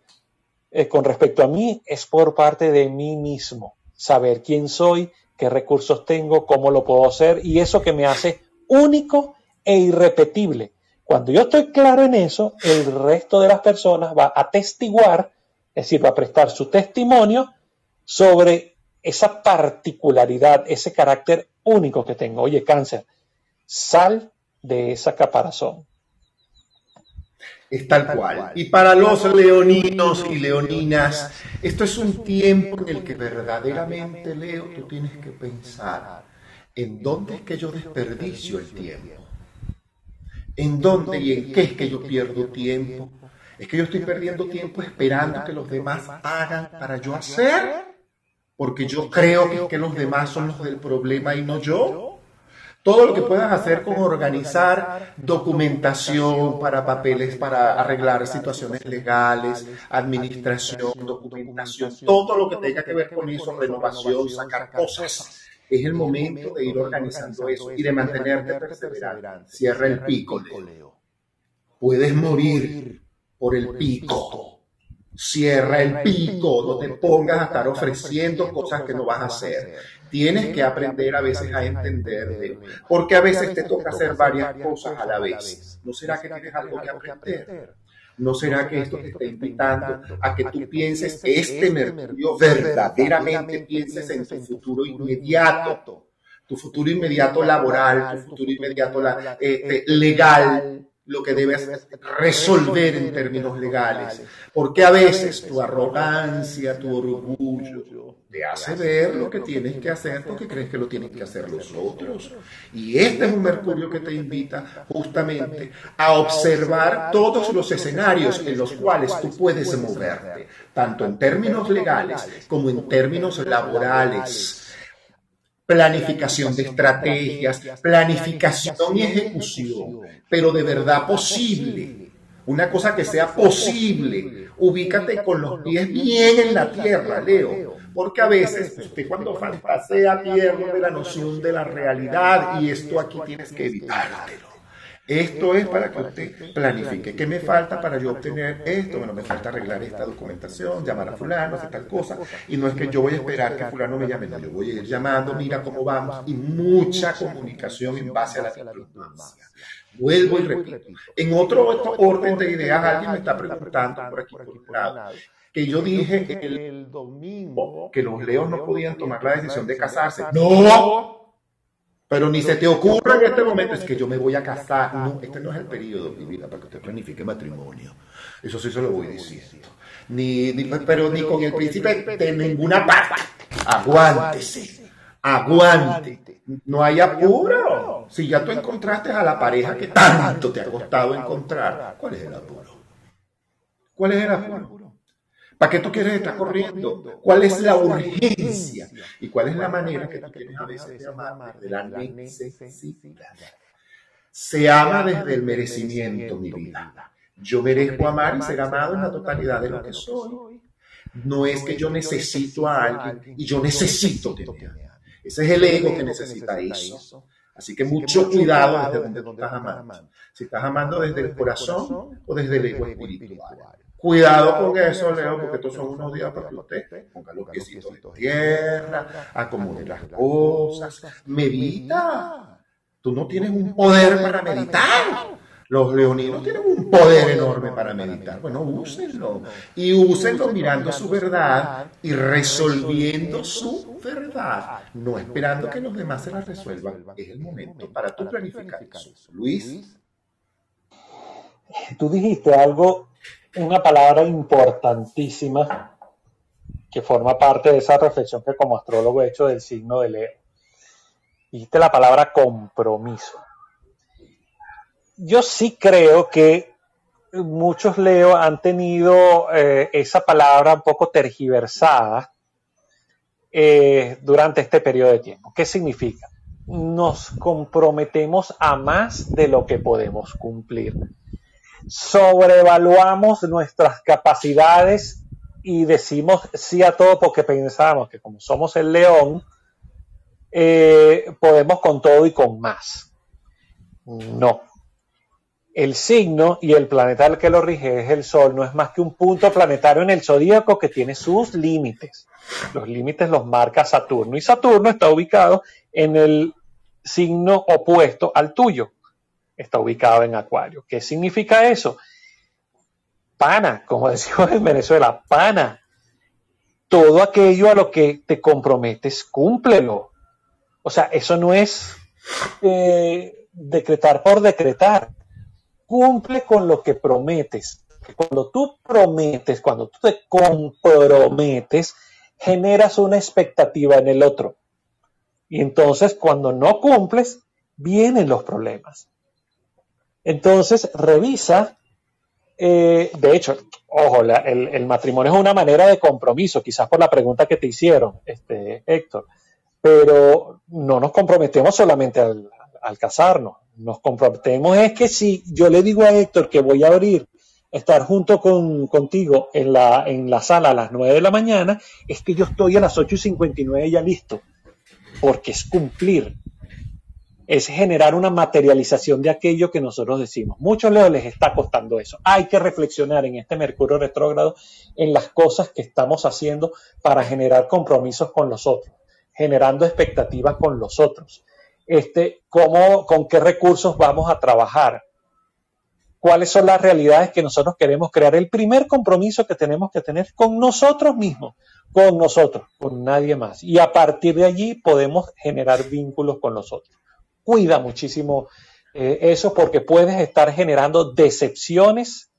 eh, con respecto a mí es por parte de mí mismo. Saber quién soy, qué recursos tengo, cómo lo puedo hacer y eso que me hace único e irrepetible. Cuando yo estoy claro en eso, el resto de las personas va a testiguar, es decir, va a prestar su testimonio sobre esa particularidad, ese carácter único que tengo. Oye, cáncer, sal de esa caparazón. Es tal cual. Y para los leoninos y leoninas, esto es un tiempo en el que verdaderamente, Leo, tú tienes que pensar en dónde es que yo desperdicio el tiempo. En dónde y en qué es que yo pierdo tiempo. Es que yo estoy perdiendo tiempo esperando que los demás hagan para yo hacer. Porque yo creo que, los demás son los del problema y no yo. Todo lo que puedan hacer con organizar documentación para papeles, para arreglar situaciones legales, administración, documentación, todo lo que tenga que ver con eso, renovación, sacar cosas. Es el momento de ir organizando eso y de mantenerte perseverante. Cierra el pico, Leo. Puedes morir por el pico. Cierra el pico, no te pongas a estar ofreciendo cosas que no vas a hacer. Tienes que aprender a veces a entender, porque a veces te toca hacer varias cosas a la vez. ¿No será que tienes algo que aprender? ¿No será que esto te está invitando a que tú pienses, este Mercurio verdaderamente pienses en tu futuro inmediato? Tu futuro inmediato laboral, tu futuro inmediato eh, legal, lo que debes resolver en términos legales. Porque a veces tu arrogancia, tu orgullo, te hace ver lo que tienes que hacer porque crees que lo tienen que hacer los otros. Y este es un Mercurio que te invita justamente a observar todos los escenarios en los cuales tú puedes moverte, tanto en términos legales como en términos laborales planificación de estrategias, planificación y ejecución, pero de verdad posible. Una cosa que sea posible. Ubícate con los pies bien en la tierra, Leo. Porque a veces usted cuando fantasea pierde la noción de la realidad y esto aquí tienes que evitártelo. Esto es para que usted planifique. ¿Qué me falta para yo obtener esto? Bueno, me falta arreglar esta documentación, llamar a fulano, hacer tal cosa. Y no es que yo voy a esperar que fulano me llame, no, yo voy a ir llamando, mira cómo vamos. Y mucha comunicación en base a la diplomacia. Vuelvo y repito. En otro orden de ideas, alguien me está preguntando por aquí, por un lado, que yo dije el domingo que los leos no podían tomar la decisión de casarse. ¡No! Pero ni se te ocurra en este momento, es que yo me voy a casar. No, este no es el periodo, mi vida, para que usted planifique matrimonio. Eso sí se lo voy diciendo. Ni, pero ni con el príncipe de ninguna parte. Aguántese. Aguante. No hay apuro. Si ya tú encontraste a la pareja que tanto te ha costado encontrar, ¿cuál es el apuro? ¿Cuál es el apuro? ¿Para qué tú quieres estar corriendo? ¿Cuál es la urgencia? ¿Y cuál es la manera que tú tienes a veces de amar? Desde la necesidad. Se ama desde el merecimiento, mi vida. Yo merezco amar y ser amado en la totalidad de lo que soy. No es que yo necesito a alguien y yo necesito tener. Ese es el ego que necesita eso. Así que mucho cuidado desde donde tú estás amando. Si estás amando desde el corazón o desde el ego espiritual. Cuidado con eso, Leo, porque estos son unos días para que usted ponga los piecitos en tierra, acomode las cosas, medita. Tú no tienes un poder para meditar. Los leoninos tienen un poder enorme para meditar. Bueno, úsenlo. Y úsenlo mirando su verdad y resolviendo su verdad. No esperando que los demás se la resuelvan. Es el momento para tú planificar eso. Luis. Tú dijiste algo una palabra importantísima que forma parte de esa reflexión que como astrólogo he hecho del signo de Leo. Dijiste la palabra compromiso. Yo sí creo que muchos Leo han tenido eh, esa palabra un poco tergiversada eh, durante este periodo de tiempo. ¿Qué significa? Nos comprometemos a más de lo que podemos cumplir sobrevaluamos nuestras capacidades y decimos sí a todo porque pensamos que como somos el león, eh, podemos con todo y con más. No. El signo y el planeta al que lo rige es el Sol, no es más que un punto planetario en el zodíaco que tiene sus límites. Los límites los marca Saturno y Saturno está ubicado en el signo opuesto al tuyo está ubicado en Acuario. ¿Qué significa eso? Pana, como *laughs* decimos en Venezuela, pana. Todo aquello a lo que te comprometes, cúmplelo. O sea, eso no es eh, decretar por decretar. Cumple con lo que prometes. Cuando tú prometes, cuando tú te comprometes, generas una expectativa en el otro. Y entonces, cuando no cumples, vienen los problemas. Entonces, revisa, eh, de hecho, ojo, el, matrimonio es una manera de compromiso, quizás por la pregunta que te hicieron, este, Héctor, pero no nos comprometemos solamente al, casarnos, nos comprometemos es que si yo le digo a Héctor que voy a abrir, estar junto con, contigo en la, en la sala a las 9 de la mañana, es que yo estoy a las 8 y 59 ya listo, porque es cumplir, es generar una materialización de aquello que nosotros decimos. Muchos Leo les está costando eso. Hay que reflexionar en este Mercurio retrógrado en las cosas que estamos haciendo para generar compromisos con los otros, generando expectativas con los otros. Este, cómo, con qué recursos vamos a trabajar, cuáles son las realidades que nosotros queremos crear. El primer compromiso que tenemos que tener con nosotros mismos, con nosotros, con nadie más. Y a partir de allí podemos generar vínculos con los otros cuida muchísimo eh, eso porque puedes estar generando decepciones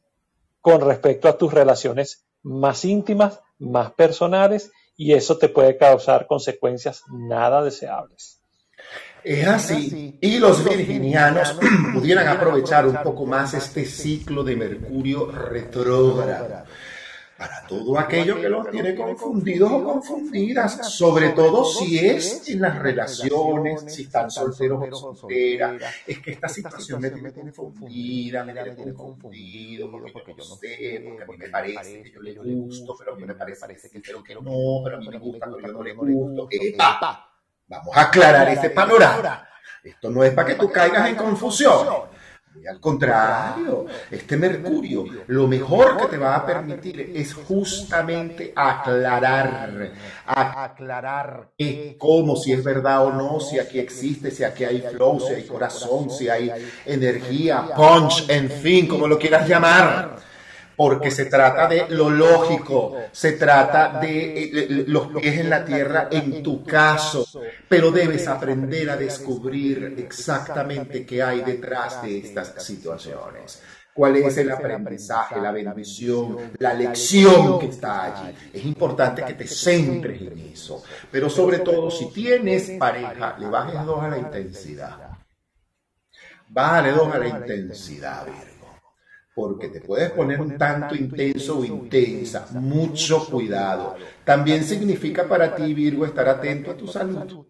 con respecto a tus relaciones más íntimas, más personales, y eso te puede causar consecuencias nada deseables. Es así. Y los virginianos pudieran aprovechar un poco más este ciclo de Mercurio retrógrado para todo aquello que los tiene confundidos o confundidas, sobre todo si es en las relaciones, si están solteros o solteras. Es que esta situación me tiene confundida, me tiene confundido, porque yo no sé, porque a mí me parece que yo le gusto, pero a mí me parece que quiero que no, pero a mí me gusta, pero yo no le gusto. Vamos a aclarar este panorama. Esto no es para que tú caigas en confusión. Al contrario, este Mercurio lo mejor que te va a permitir es justamente aclarar, aclarar cómo, si es verdad o no, si aquí existe, si aquí hay flow, si hay corazón, si hay energía, punch, en fin, como lo quieras llamar porque se trata de lo lógico, se trata de los pies en la tierra en tu caso, pero debes aprender a descubrir exactamente qué hay detrás de estas situaciones. ¿Cuál es el aprendizaje, la bendición, la lección que está allí? Es importante que te centres en eso. Pero sobre todo, si tienes pareja, le bajes dos a la intensidad. Bájale dos a la intensidad, porque te puedes poner un tanto intenso o intensa. Mucho cuidado. También significa para ti, Virgo, estar atento a tu salud.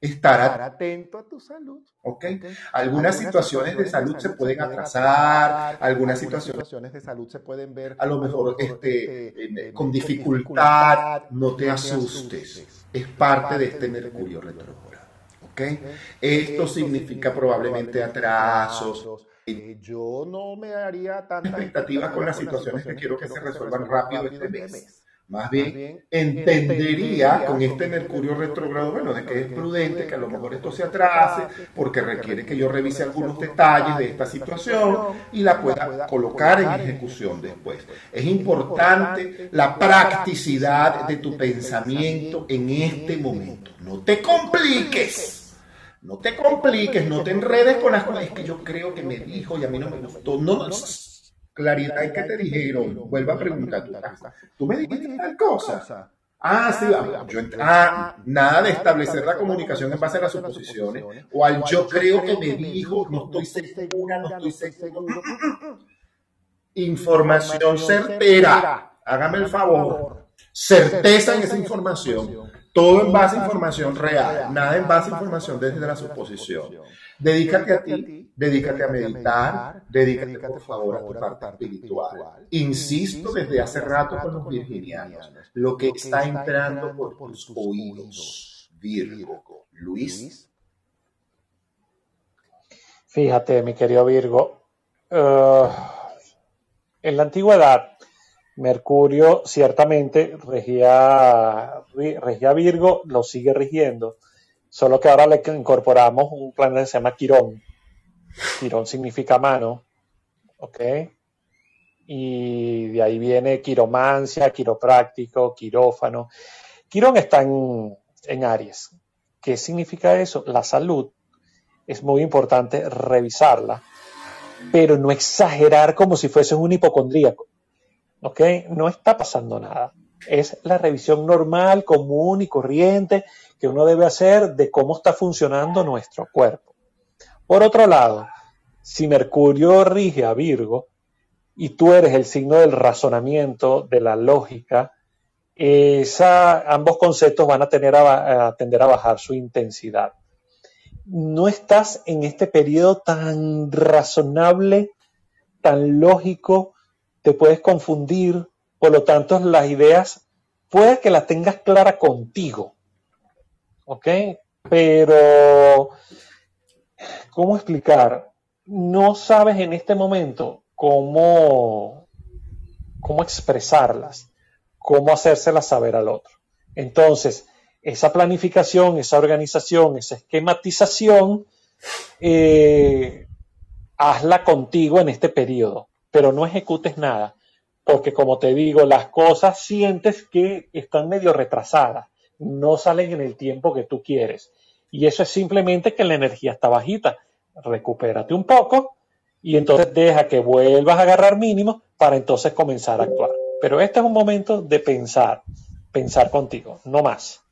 Estar atento a tu salud. ¿Ok? Algunas situaciones de salud se pueden atrasar, algunas situaciones de salud se pueden ver a lo mejor este, con dificultad. No te asustes. Es parte de este Mercurio retrógrado. ¿Ok? Esto significa probablemente atrasos eh, yo no me haría tanta expectativa con las situaciones que quiero que se resuelvan rápido este mes. Más bien, entendería con este Mercurio retrógrado, bueno, de que es prudente que a lo mejor esto se atrase, porque requiere que yo revise algunos detalles de esta situación y la pueda colocar en ejecución después. Es importante la practicidad de tu pensamiento en este momento. No te compliques. No te compliques, no te enredes con las cosas. Es que yo creo que me dijo y a mí no me gustó. No, claridad es que te dijeron. Vuelva a preguntar. ¿Tú, me dijiste tal cosa? Ah, sí, yo, ah, nada de establecer la comunicación en base a las suposiciones o al yo creo que me dijo, no estoy segura, no estoy seguro. Información certera, hágame el favor, certeza en esa información. Todo en base a información real, nada en base a información desde la suposición. Dedícate a ti, dedícate a meditar, dedícate por favor a tu parte espiritual. Insisto desde hace rato con los virginianos, lo que está entrando por tus oídos, Virgo. Luis. Fíjate, mi querido Virgo, uh, en la antigüedad Mercurio ciertamente regía, regía Virgo, lo sigue rigiendo, solo que ahora le incorporamos un planeta que se llama Quirón. Quirón significa mano, ¿ok? Y de ahí viene quiromancia, quiropráctico, quirófano. Quirón está en, en Aries. ¿Qué significa eso? La salud es muy importante revisarla, pero no exagerar como si fuese un hipocondríaco. ¿Ok? No está pasando nada. Es la revisión normal, común y corriente que uno debe hacer de cómo está funcionando nuestro cuerpo. Por otro lado, si Mercurio rige a Virgo y tú eres el signo del razonamiento, de la lógica, ambos conceptos van a, tener a, a tender a bajar su intensidad. No estás en este periodo tan razonable, tan lógico, te puedes confundir, por lo tanto las ideas puede que las tengas clara contigo, ¿ok? Pero, ¿cómo explicar? No sabes en este momento cómo, cómo expresarlas, cómo hacérselas saber al otro. Entonces, esa planificación, esa organización, esa esquematización, eh, hazla contigo en este periodo pero no ejecutes nada, porque como te digo, las cosas sientes que están medio retrasadas, no salen en el tiempo que tú quieres. Y eso es simplemente que la energía está bajita. Recupérate un poco y entonces deja que vuelvas a agarrar mínimo para entonces comenzar a actuar. Pero este es un momento de pensar, pensar contigo, no más.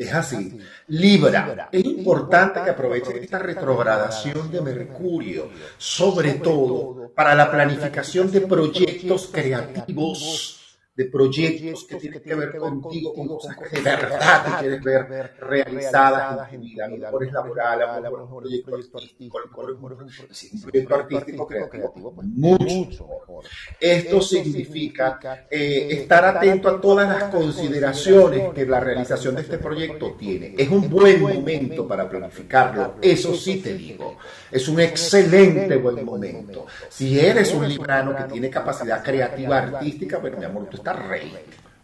Es así. Libra. Es importante que aprovechen esta retrogradación de Mercurio, sobre todo para la planificación de proyectos creativos de proyectos que tienen que ver contigo, con cosas *laughs* que de verdad te quieres ver realizadas en tu vida, a lo mejor es laboral, a lo mejor es un proyecto artístico, un proyecto artístico creativo, mucho mejor. Esto significa eh, estar atento a todas las consideraciones que la realización de este proyecto tiene. Es un buen momento para planificarlo, eso sí te digo. Es un excelente buen momento. Si eres un librano que tiene capacidad creativa artística, bueno, mi amor, tú estás rey.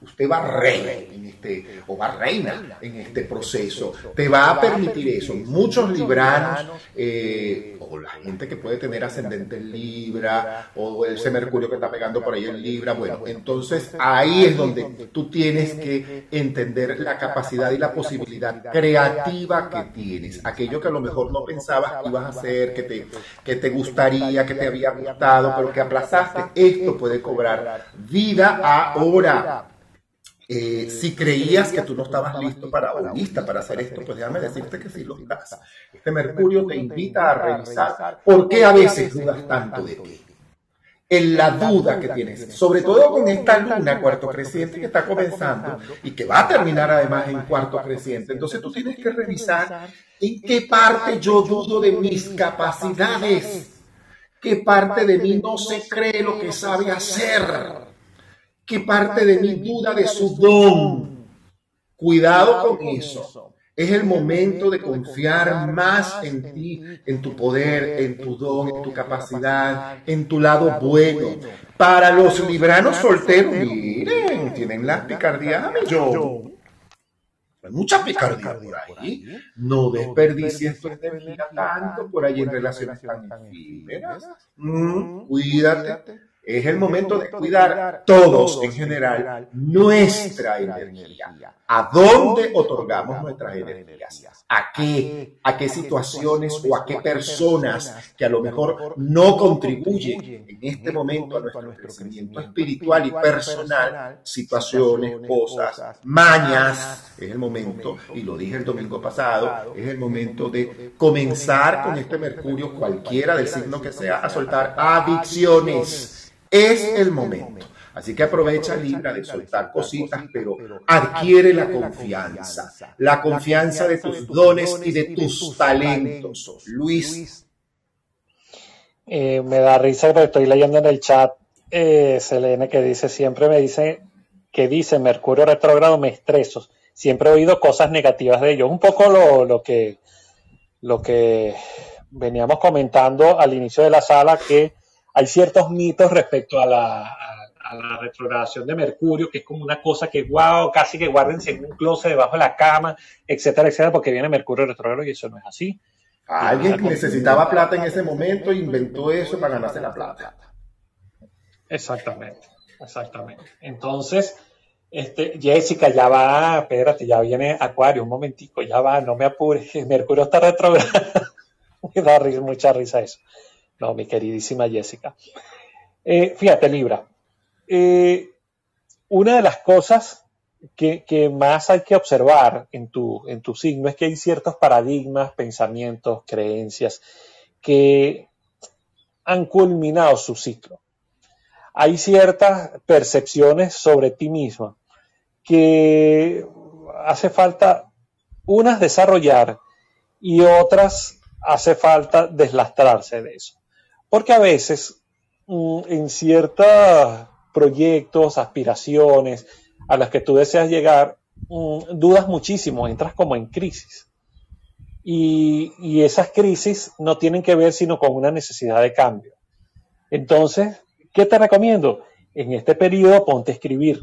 Usted va rey en este, o va reina en este proceso. Te va a permitir eso. Muchos libranos, eh, o la gente que puede tener ascendente en Libra, o ese Mercurio que está pegando por ahí en Libra, bueno, entonces ahí es donde tú tienes que entender la capacidad y la posibilidad creativa que tienes. Aquello que a lo mejor no pensabas que ibas a hacer, que te, que te gustaría, que te había gustado, pero que aplazaste, esto puede cobrar vida ahora. Eh, si creías que tú no estabas listo para o lista para hacer esto, pues déjame decirte que sí lo estás. Este Mercurio te invita a revisar por qué a veces dudas tanto de ti. En la duda que tienes, sobre todo con esta luna cuarto creciente que está comenzando y que va a terminar además en cuarto creciente. Entonces tú tienes que revisar en qué parte yo dudo de mis capacidades, qué parte de mí no se cree lo que sabe hacer que parte de mi duda de su don. Cuidado con eso. Es el momento de confiar más en ti, en tu poder, en tu don, en tu capacidad, en tu lado bueno. Para los libranos solteros, miren, tienen las picardías yo. Hay mucha picardía por ahí. No desperdicies tu energía tanto por ahí en relaciones tan efímeras. Mm, cuídate es el momento de cuidar todos en general nuestra energía. ¿A dónde otorgamos nuestras energías? ¿A qué? ¿A qué situaciones o a qué personas que a lo mejor no contribuyen en este momento a nuestro crecimiento espiritual y personal? Situaciones, cosas, mañas. Es el momento, y lo dije el domingo pasado, es el momento de comenzar con este Mercurio, cualquiera del signo que sea, a soltar adicciones es el momento. Así que aprovecha Libra de soltar cositas, pero adquiere la confianza, la confianza de tus dones y de tus talentos. Luis. Eh, me da risa que estoy leyendo en el chat, eh, Selene, que dice, siempre me dice, que dice Mercurio retrógrado me estreso. Siempre he oído cosas negativas de ellos. Un poco lo, lo que, lo que veníamos comentando al inicio de la sala, que hay ciertos mitos respecto a la, retrogradación de Mercurio, que es como una cosa que, wow, casi que guárdense en un closet debajo de la cama, etcétera, etcétera, porque viene Mercurio retrógrado y eso no es así. Alguien que necesitaba plata en ese momento inventó eso para ganarse la plata. Exactamente, exactamente. Entonces, este, Jessica, ya va, espérate, ya viene Acuario, un momentico, ya va, no me apures, Mercurio está retrogrado. *laughs* me da mucha risa eso. No, mi queridísima Jessica. Eh, fíjate, Libra. Eh, una de las cosas que, más hay que observar en tu, en tu signo es que hay ciertos paradigmas, pensamientos, creencias que han culminado su ciclo. Hay ciertas percepciones sobre ti misma que hace falta unas desarrollar y otras hace falta deslastrarse de eso. Porque a veces mm, en ciertos proyectos, aspiraciones a las que tú deseas llegar, mm, dudas muchísimo, entras como en crisis. Y, esas crisis no tienen que ver sino con una necesidad de cambio. Entonces, ¿qué te recomiendo? En este periodo ponte a escribir.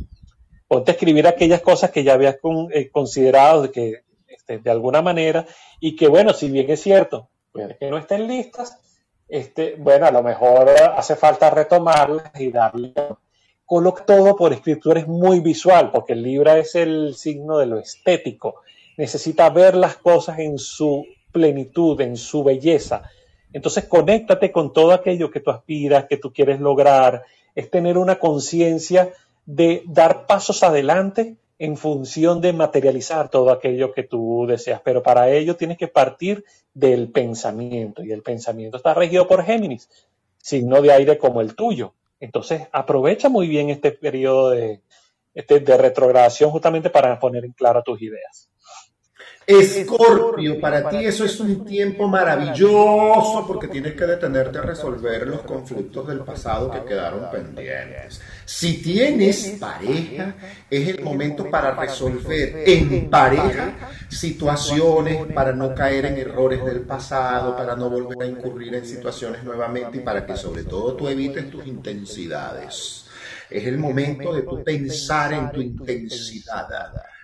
Ponte a escribir aquellas cosas que ya habías eh, considerado que este, de alguna manera y que, bueno, si bien es cierto, que no estén listas, este, bueno, a lo mejor hace falta retomarlas y darle. Coloca todo por escritura, es muy visual, porque el Libra es el signo de lo estético. Necesita ver las cosas en su plenitud, en su belleza. Entonces, conéctate con todo aquello que tú aspiras, que tú quieres lograr. Es tener una conciencia de dar pasos adelante en función de materializar todo aquello que tú deseas. Pero para ello tienes que partir del pensamiento y el pensamiento está regido por Géminis, signo de aire como el tuyo. Entonces aprovecha muy bien este periodo de, este, de retrogradación justamente para poner en claro tus ideas. Escorpio, para ti eso es un tiempo maravilloso porque tienes que detenerte a resolver los conflictos del pasado que quedaron pendientes. Si tienes pareja, es el momento para resolver en pareja situaciones, para no caer en errores del pasado, para no volver a incurrir en situaciones nuevamente y para que sobre todo tú evites tus intensidades. Es el momento de pensar en tu intensidad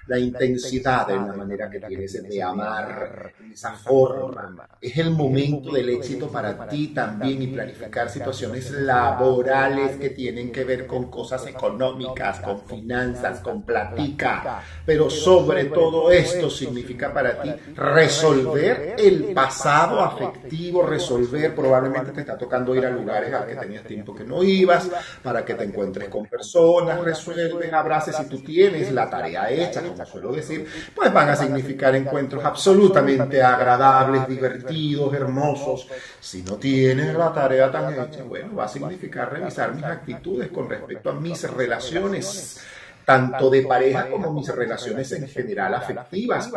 la intensidad en la manera que tienes de amar, esa forma. Es el momento del éxito para ti también y planificar situaciones laborales que tienen que ver con cosas económicas, con finanzas, con platica. Pero sobre todo esto significa para ti resolver el pasado afectivo, resolver, probablemente te está tocando ir a lugares a que tenías tiempo que no ibas, para que te encuentres con personas, resuelves, abraces si tú tienes la tarea hecha, suelo decir, pues van a significar encuentros absolutamente agradables, divertidos, hermosos. Si no tienes la tarea tan hecha, bueno, va a significar revisar mis actitudes con respecto a mis relaciones tanto de pareja como mis relaciones en general afectivas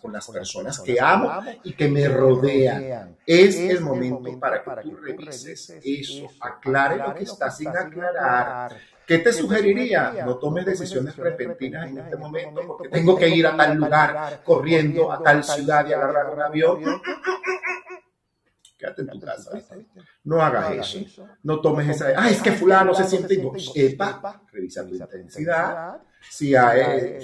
con, las personas que amo y que me rodean. Es el momento para que tú revises eso, aclare lo que está sin aclarar ¿Qué te sugeriría? No tomes decisiones repentinas en este momento porque tengo que ir a tal lugar corriendo a tal ciudad y agarrar un avión. Quédate en tu casa. No hagas eso. No tomes esa. Ah, es que fulano se siente. Epa, revisa tu intensidad. Si hay,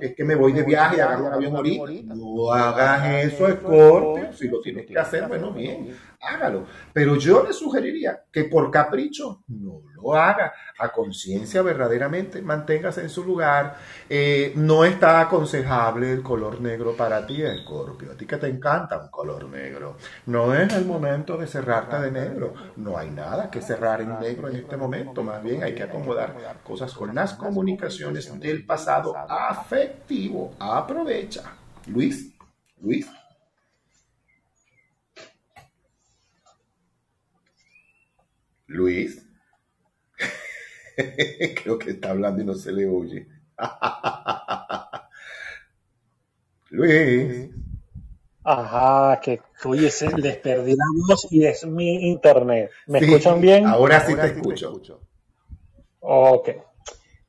es que me voy de viaje y agarro un avión ahorita. No hagas eso, Scorpio. Si lo tienes que hacer, bueno, bien, hágalo. Pero yo le sugeriría que por capricho no haga a conciencia verdaderamente, manténgase en su lugar. Eh, no está aconsejable el color negro para ti, Escorpio. A ti que te encanta un color negro. No es el momento de cerrarte de negro. No hay nada que cerrar en negro en este momento. Más bien hay que acomodar cosas con las comunicaciones del pasado afectivo. Aprovecha. Luis, Luis. Luis. *laughs* Creo que está hablando y no se le oye. *laughs* Luis. Ajá, que oye, les perdí la voz y es mi internet. ¿Me escuchan bien? Ahora sí te escucho. Ok.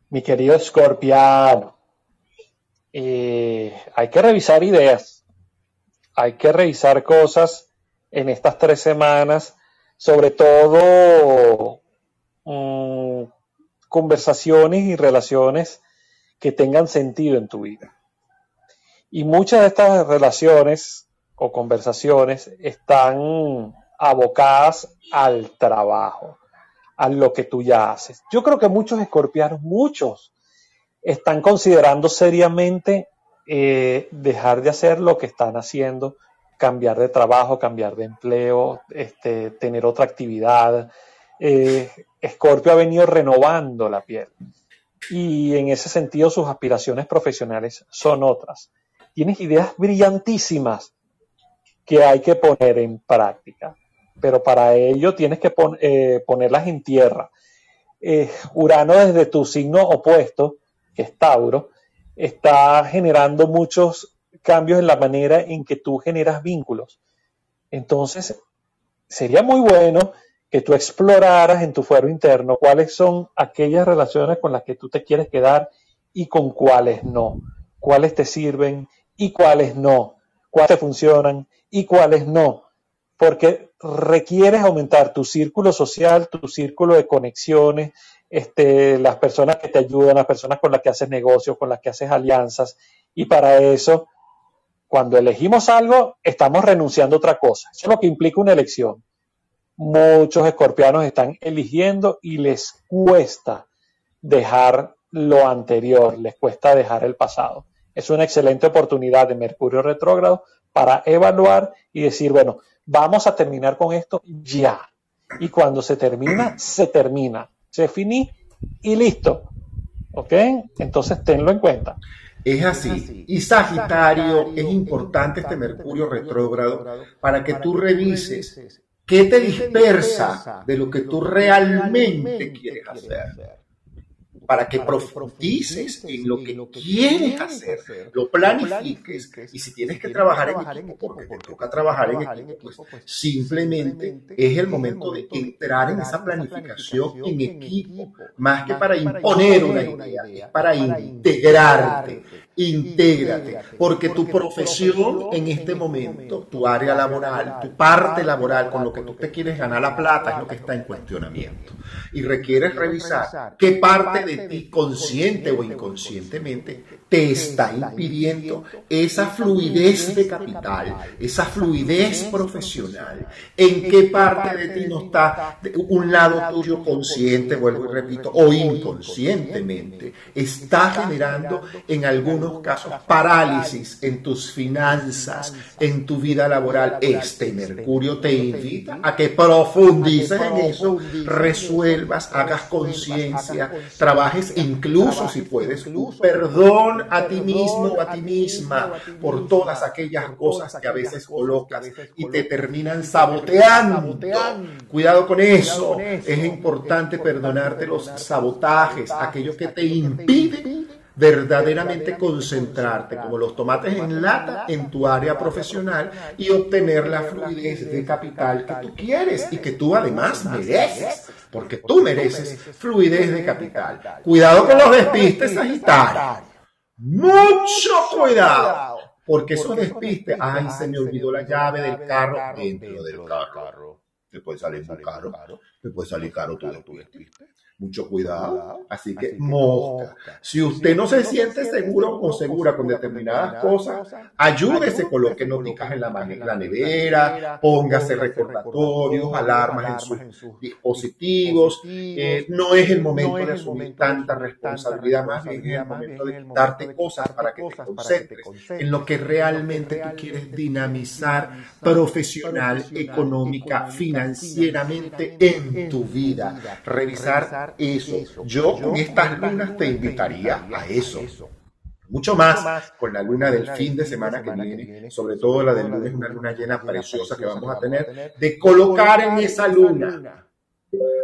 Mi querido Scorpiano, eh, hay que revisar ideas. Hay que revisar cosas en estas tres semanas, sobre todo mm, conversaciones y relaciones que tengan sentido en tu vida. Y muchas de estas relaciones o conversaciones están abocadas al trabajo, a lo que tú ya haces. Yo creo que muchos escorpianos, muchos, están considerando seriamente eh, dejar de hacer lo que están haciendo, cambiar de trabajo, cambiar de empleo, este, tener otra actividad, eh, Scorpio ha venido renovando la piel y en ese sentido sus aspiraciones profesionales son otras. Tienes ideas brillantísimas que hay que poner en práctica, pero para ello tienes que eh, ponerlas en tierra. Eh, Urano desde tu signo opuesto, que es Tauro, está generando muchos cambios en la manera en que tú generas vínculos. Entonces, sería muy bueno que tú exploraras en tu fuero interno cuáles son aquellas relaciones con las que tú te quieres quedar y con cuáles no, cuáles te sirven y cuáles no, cuáles te funcionan y cuáles no, porque requieres aumentar tu círculo social, tu círculo de conexiones, este, las personas que te ayudan, las personas con las que haces negocios, con las que haces alianzas, y para eso, cuando elegimos algo, estamos renunciando a otra cosa. Eso es lo que implica una elección muchos escorpianos están eligiendo y les cuesta dejar lo anterior, les cuesta dejar el pasado. Es una excelente oportunidad de Mercurio retrógrado para evaluar y decir, bueno, vamos a terminar con esto ya. Y cuando se termina, se termina. Se finí y listo. ¿Ok? Entonces tenlo en cuenta. Es así. Y Sagitario, es importante este Mercurio retrógrado para que tú revises ¿Qué te dispersa de lo que tú realmente quieres hacer? para que profundices en lo que quieres hacer, lo planifiques y si tienes que trabajar en equipo, porque te toca trabajar en equipo, pues simplemente es el momento de entrar en esa planificación en equipo, más que para imponer una idea, es para integrarte intégrate, porque tu profesión en este momento, tu área laboral, tu parte laboral, con lo que tú te quieres ganar la plata, es lo que está en cuestionamiento. Y requieres revisar qué parte de ti, consciente o inconscientemente, te está impidiendo esa fluidez de capital, esa fluidez profesional. En qué parte de ti no está un lado tuyo consciente, vuelvo y repito, o inconscientemente, está generando en algunos casos parálisis en tus finanzas, en tu vida laboral. Este Mercurio te invita a que profundices en eso, resuelvas, hagas conciencia, trabajes incluso si puedes perdón a ti mismo o a ti misma por todas aquellas cosas que a veces colocas y te terminan saboteando. Cuidado con eso. Es importante perdonarte los sabotajes, aquello que te impide verdaderamente concentrarte como los tomates en lata en tu área profesional y obtener la fluidez de capital que tú quieres y que tú además mereces, porque tú mereces fluidez de capital. Cuidado con los despistes, Sagitario. Mucho cuidado, porque esos despistes, ay, se me olvidó la llave del carro dentro del carro. Te puede salir muy caro, te puede salir caro tu despiste mucho cuidado. Así que mosca. Si usted no se siente seguro o segura con determinadas cosas, ayúdese con lo que noticas en la, la nevera, póngase recordatorios, alarmas en sus dispositivos. Eh, no es el momento de asumir tanta responsabilidad, más bien es el momento de darte cosas para que te concentres en lo que realmente tú quieres dinamizar profesional, económica, financieramente en tu vida. Revisar eso. Yo con estas lunas te invitaría a eso. Mucho más con la luna del fin de semana que viene, sobre todo la del lunes, una luna llena preciosa que vamos a tener, de colocar en esa luna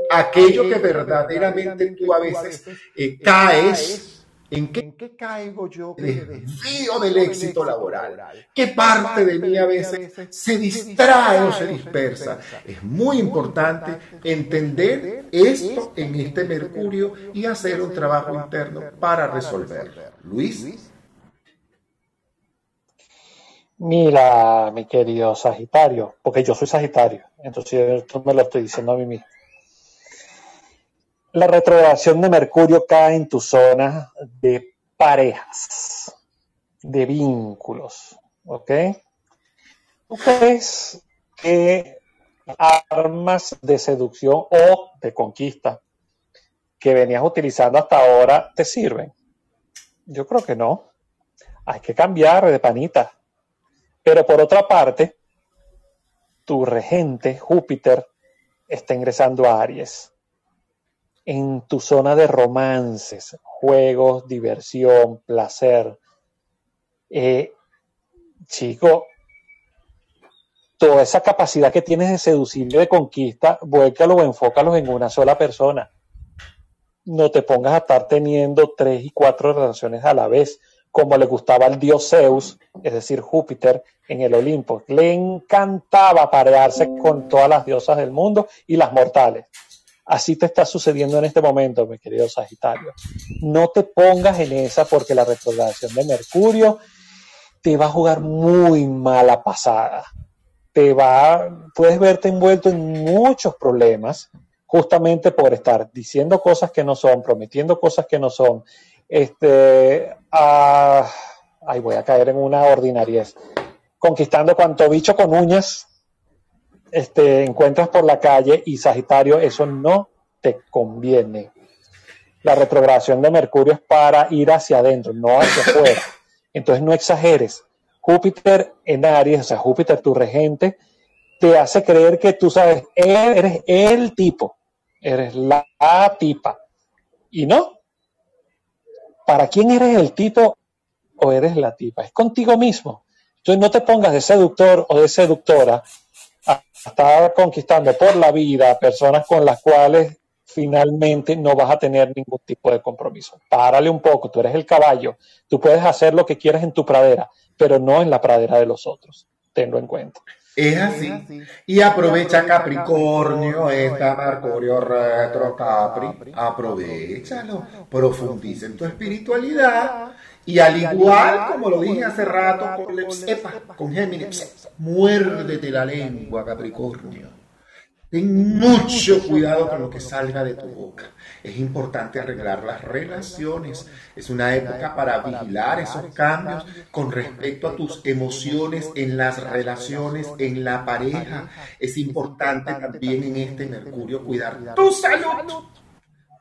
aquello que verdaderamente tú a veces eh, caes ¿En qué, caigo yo desvío del éxito laboral? ¿Qué parte de mí a veces se distrae o se dispersa? Es muy importante entender esto en este Mercurio y hacer un trabajo interno para resolverlo. Luis. Mira, mi querido Sagitario, porque yo soy Sagitario, entonces esto me lo estoy diciendo a mí mismo la retrogradación de Mercurio cae en tu zona de parejas, de vínculos, ¿ok? ¿Tú crees que armas de seducción o de conquista que venías utilizando hasta ahora te sirven? Yo creo que no. Hay que cambiar de panita. Pero por otra parte, tu regente, Júpiter, está ingresando a Aries en tu zona de romances, juegos, diversión, placer. Eh, chico, toda esa capacidad que tienes de seducir y de conquista, vuélcalo o enfócalos en una sola persona. No te pongas a estar teniendo tres y cuatro relaciones a la vez, como le gustaba al dios Zeus, es decir, Júpiter, en el Olimpo. Le encantaba parearse con todas las diosas del mundo y las mortales. Así te está sucediendo en este momento, mi querido Sagitario. No te pongas en esa porque la retrogradación de Mercurio te va a jugar muy mala pasada. Te va, puedes verte envuelto en muchos problemas justamente por estar diciendo cosas que no son, prometiendo cosas que no son. Este, ah, voy a caer en una ordinariez. Conquistando cuanto bicho con uñas este, encuentras por la calle y Sagitario, eso no te conviene. La retrogradación de Mercurio es para ir hacia adentro, no hacia afuera. Entonces no exageres. Júpiter en Aries, o sea, Júpiter tu regente, te hace creer que tú sabes, eres el tipo, eres la tipa. Y no. ¿Para quién eres el tipo o eres la tipa? Es contigo mismo. Entonces no te pongas de seductor o de seductora estar conquistando por la vida personas con las cuales finalmente no vas a tener ningún tipo de compromiso. Párale un poco, tú eres el caballo, tú puedes hacer lo que quieras en tu pradera, pero no en la pradera de los otros. Tenlo en cuenta. Es así. Y aprovecha Capricornio, esta Mercurio retro Capri. Aprovechalo, profundiza en tu espiritualidad. Y al igual, como lo dije hace rato con, con Géminis, muérdete la lengua, Capricornio. Ten mucho cuidado con lo que salga de tu boca. Es importante arreglar las relaciones. Es una época para vigilar esos cambios con respecto a tus emociones en las relaciones, en la pareja. Es importante también en este Mercurio cuidar tu salud.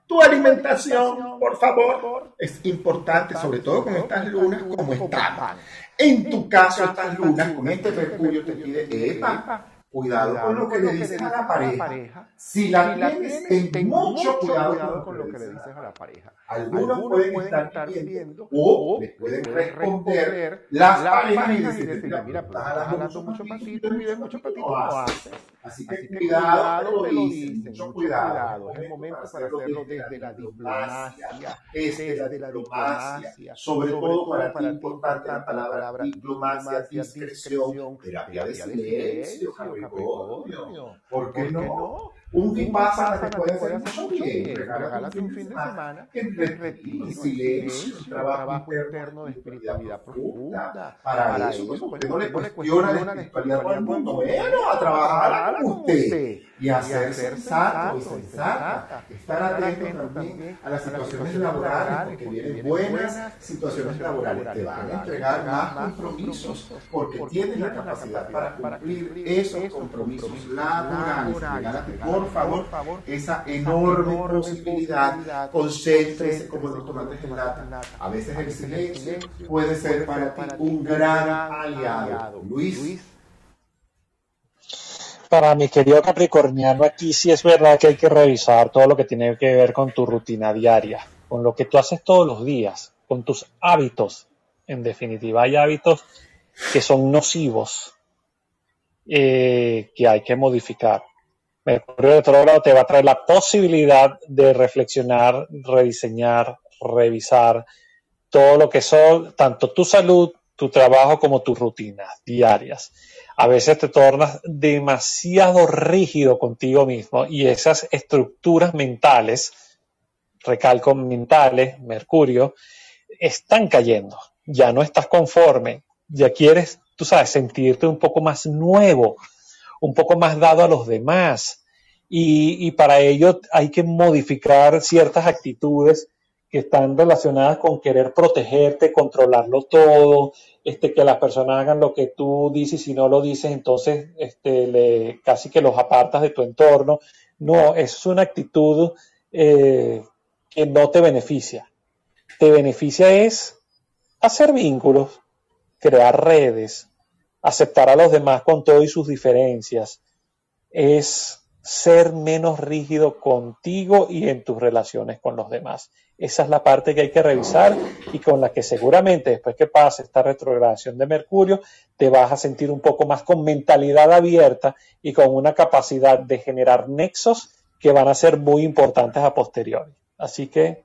Tu alimentación, por favor, es importante, sobre todo con estas lunas como están. En tu caso, estas lunas con este Mercurio te pide, epa, Cuidado, con lo que le dices a la pareja. Si la tienes, ten mucho cuidado con lo que le dices a la pareja. Algunos, pueden, estar viendo o les pueden responder las parejas y decirle, mira, estás hablando mucho patito, mucho patito, lo haces. Así que cuidado, te lo dicen, mucho cuidado. Es el momento para hacerlo desde la diplomacia, desde la diplomacia, sobre todo para ti importante la palabra diplomacia, discreción, terapia de silencio, Capricornio. ¿Por qué no? Un vipassana te puede hacer mucho bien. Regálate un fin de semana en retiro, silencio, trabajo interno de espiritualidad profunda. Para eso, usted no le cuestiona la espiritualidad mundo, bueno, a trabajar con usted y hacer sensato y sensata. Estar atento también a las situaciones laborales, porque vienen buenas situaciones laborales. Te van a entregar más compromisos porque tienes la capacidad para cumplir esos compromisos laborales. Regálate, por favor, esa enorme posibilidad. Concéntrese como los tomates en lata. A veces el silencio puede ser para ti un gran aliado. Luis para mi querido Capricorniano, aquí sí es verdad que hay que revisar todo lo que tiene que ver con tu rutina diaria, con lo que tú haces todos los días, con tus hábitos. En definitiva, hay hábitos que son nocivos, eh, que hay que modificar. Mercurio retrógrado te va a traer la posibilidad de reflexionar, rediseñar, revisar todo lo que son tanto tu salud, tu trabajo como tus rutinas diarias a veces te tornas demasiado rígido contigo mismo y esas estructuras mentales, recalco mentales, Mercurio, están cayendo. Ya no estás conforme, ya quieres, tú sabes, sentirte un poco más nuevo, un poco más dado a los demás. Y, y para ello hay que modificar ciertas actitudes que están relacionadas con querer protegerte, controlarlo todo, este, que las personas hagan lo que tú dices y si no lo dices, entonces este, le, casi que los apartas de tu entorno. No, es una actitud eh, que no te beneficia. Te beneficia es hacer vínculos, crear redes, aceptar a los demás con todo y sus diferencias. Es ser menos rígido contigo y en tus relaciones con los demás. Esa es la parte que hay que revisar y con la que seguramente después que pase esta retrogradación de Mercurio, te vas a sentir un poco más con mentalidad abierta y con una capacidad de generar nexos que van a ser muy importantes a posteriori. Así que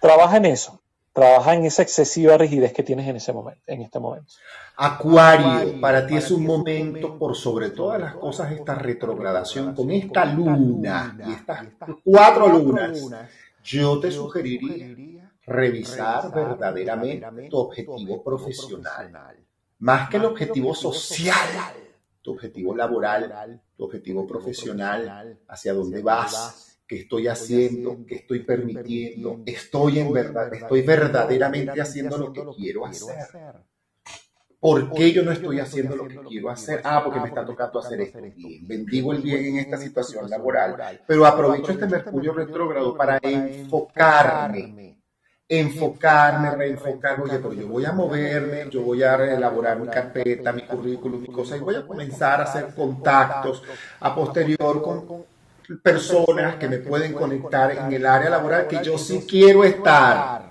trabaja en eso, trabaja en esa excesiva rigidez que tienes en ese momento, en este momento. Acuario, para ti es un momento, por sobre todas las cosas, esta retrogradación con esta luna y estas cuatro lunas. Yo te sugeriría revisar verdaderamente tu objetivo profesional, más que el objetivo social, tu objetivo laboral, tu objetivo profesional, hacia dónde vas, qué estoy haciendo, qué estoy permitiendo, estoy en verdad, estoy verdaderamente haciendo lo que quiero hacer. ¿Por qué yo no estoy haciendo lo que quiero hacer? Ah, porque me está tocando hacer esto. Bien, bendigo el bien en esta situación laboral, pero aprovecho este Mercurio retrógrado para enfocarme, enfocarme, reenfocarme. Oye, pero yo voy a moverme, yo voy a elaborar mi carpeta, mi currículum, mi cosa, y voy a comenzar a hacer contactos a posterior con personas que me pueden conectar en el área laboral que yo sí quiero estar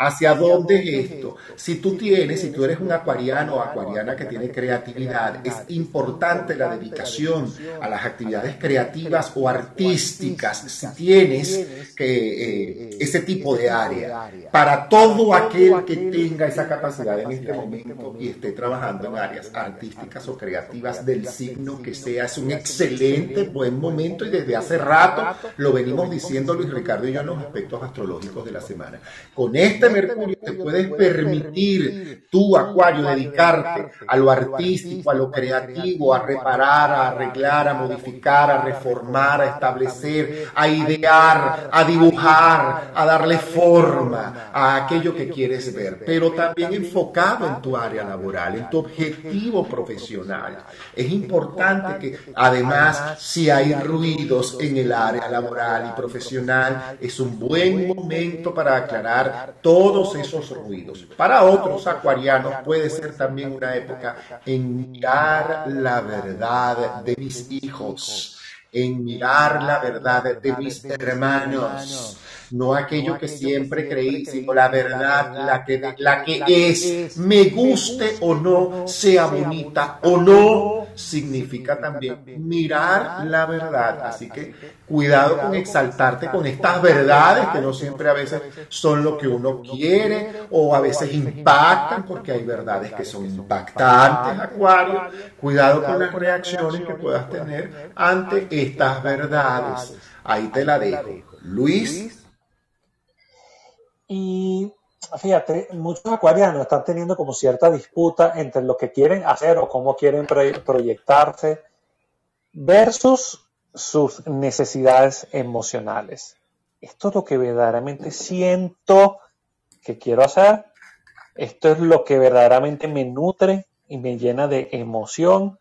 ¿Hacia dónde es esto? Si tú tienes, si tú eres un acuariano o acuariana que tiene creatividad, es importante la dedicación a las actividades creativas o artísticas, si tienes que, eh, ese tipo de área. Para todo aquel que tenga esa capacidad en este momento y esté trabajando en áreas artísticas o creativas del signo que sea, es un excelente, buen momento y desde hace rato lo venimos diciendo Luis Ricardo y yo en los aspectos astrológicos de la semana. Con este Mercurio te puedes permitir tú, Acuario, dedicarte a lo artístico, a lo creativo, a reparar, a arreglar, a modificar, a reformar, a establecer, a idear, a dibujar, a darle forma a aquello que quieres ver, pero también enfocado en tu área laboral, en tu objetivo profesional. Es importante que además si hay ruidos en el área laboral y profesional, es un buen momento para aclarar todo todos esos ruidos. Para otros acuarianos puede ser también una época en mirar la verdad de mis hijos, en mirar la verdad de mis hermanos no aquello que siempre creí, sino la verdad, la que, la que es, me guste o no, sea bonita o no, significa también mirar la verdad. Así que cuidado con exaltarte con estas verdades que no siempre a veces son lo que uno quiere o a veces impactan, porque hay verdades que son impactantes, Acuario. Cuidado con las reacciones que puedas tener ante estas verdades. Ahí te la dejo. Luis y fíjate, muchos acuarianos están teniendo como cierta disputa entre lo que quieren hacer o cómo quieren proyectarse versus sus necesidades emocionales. Esto es lo que verdaderamente siento que quiero hacer. Esto es lo que verdaderamente me nutre y me llena de emoción.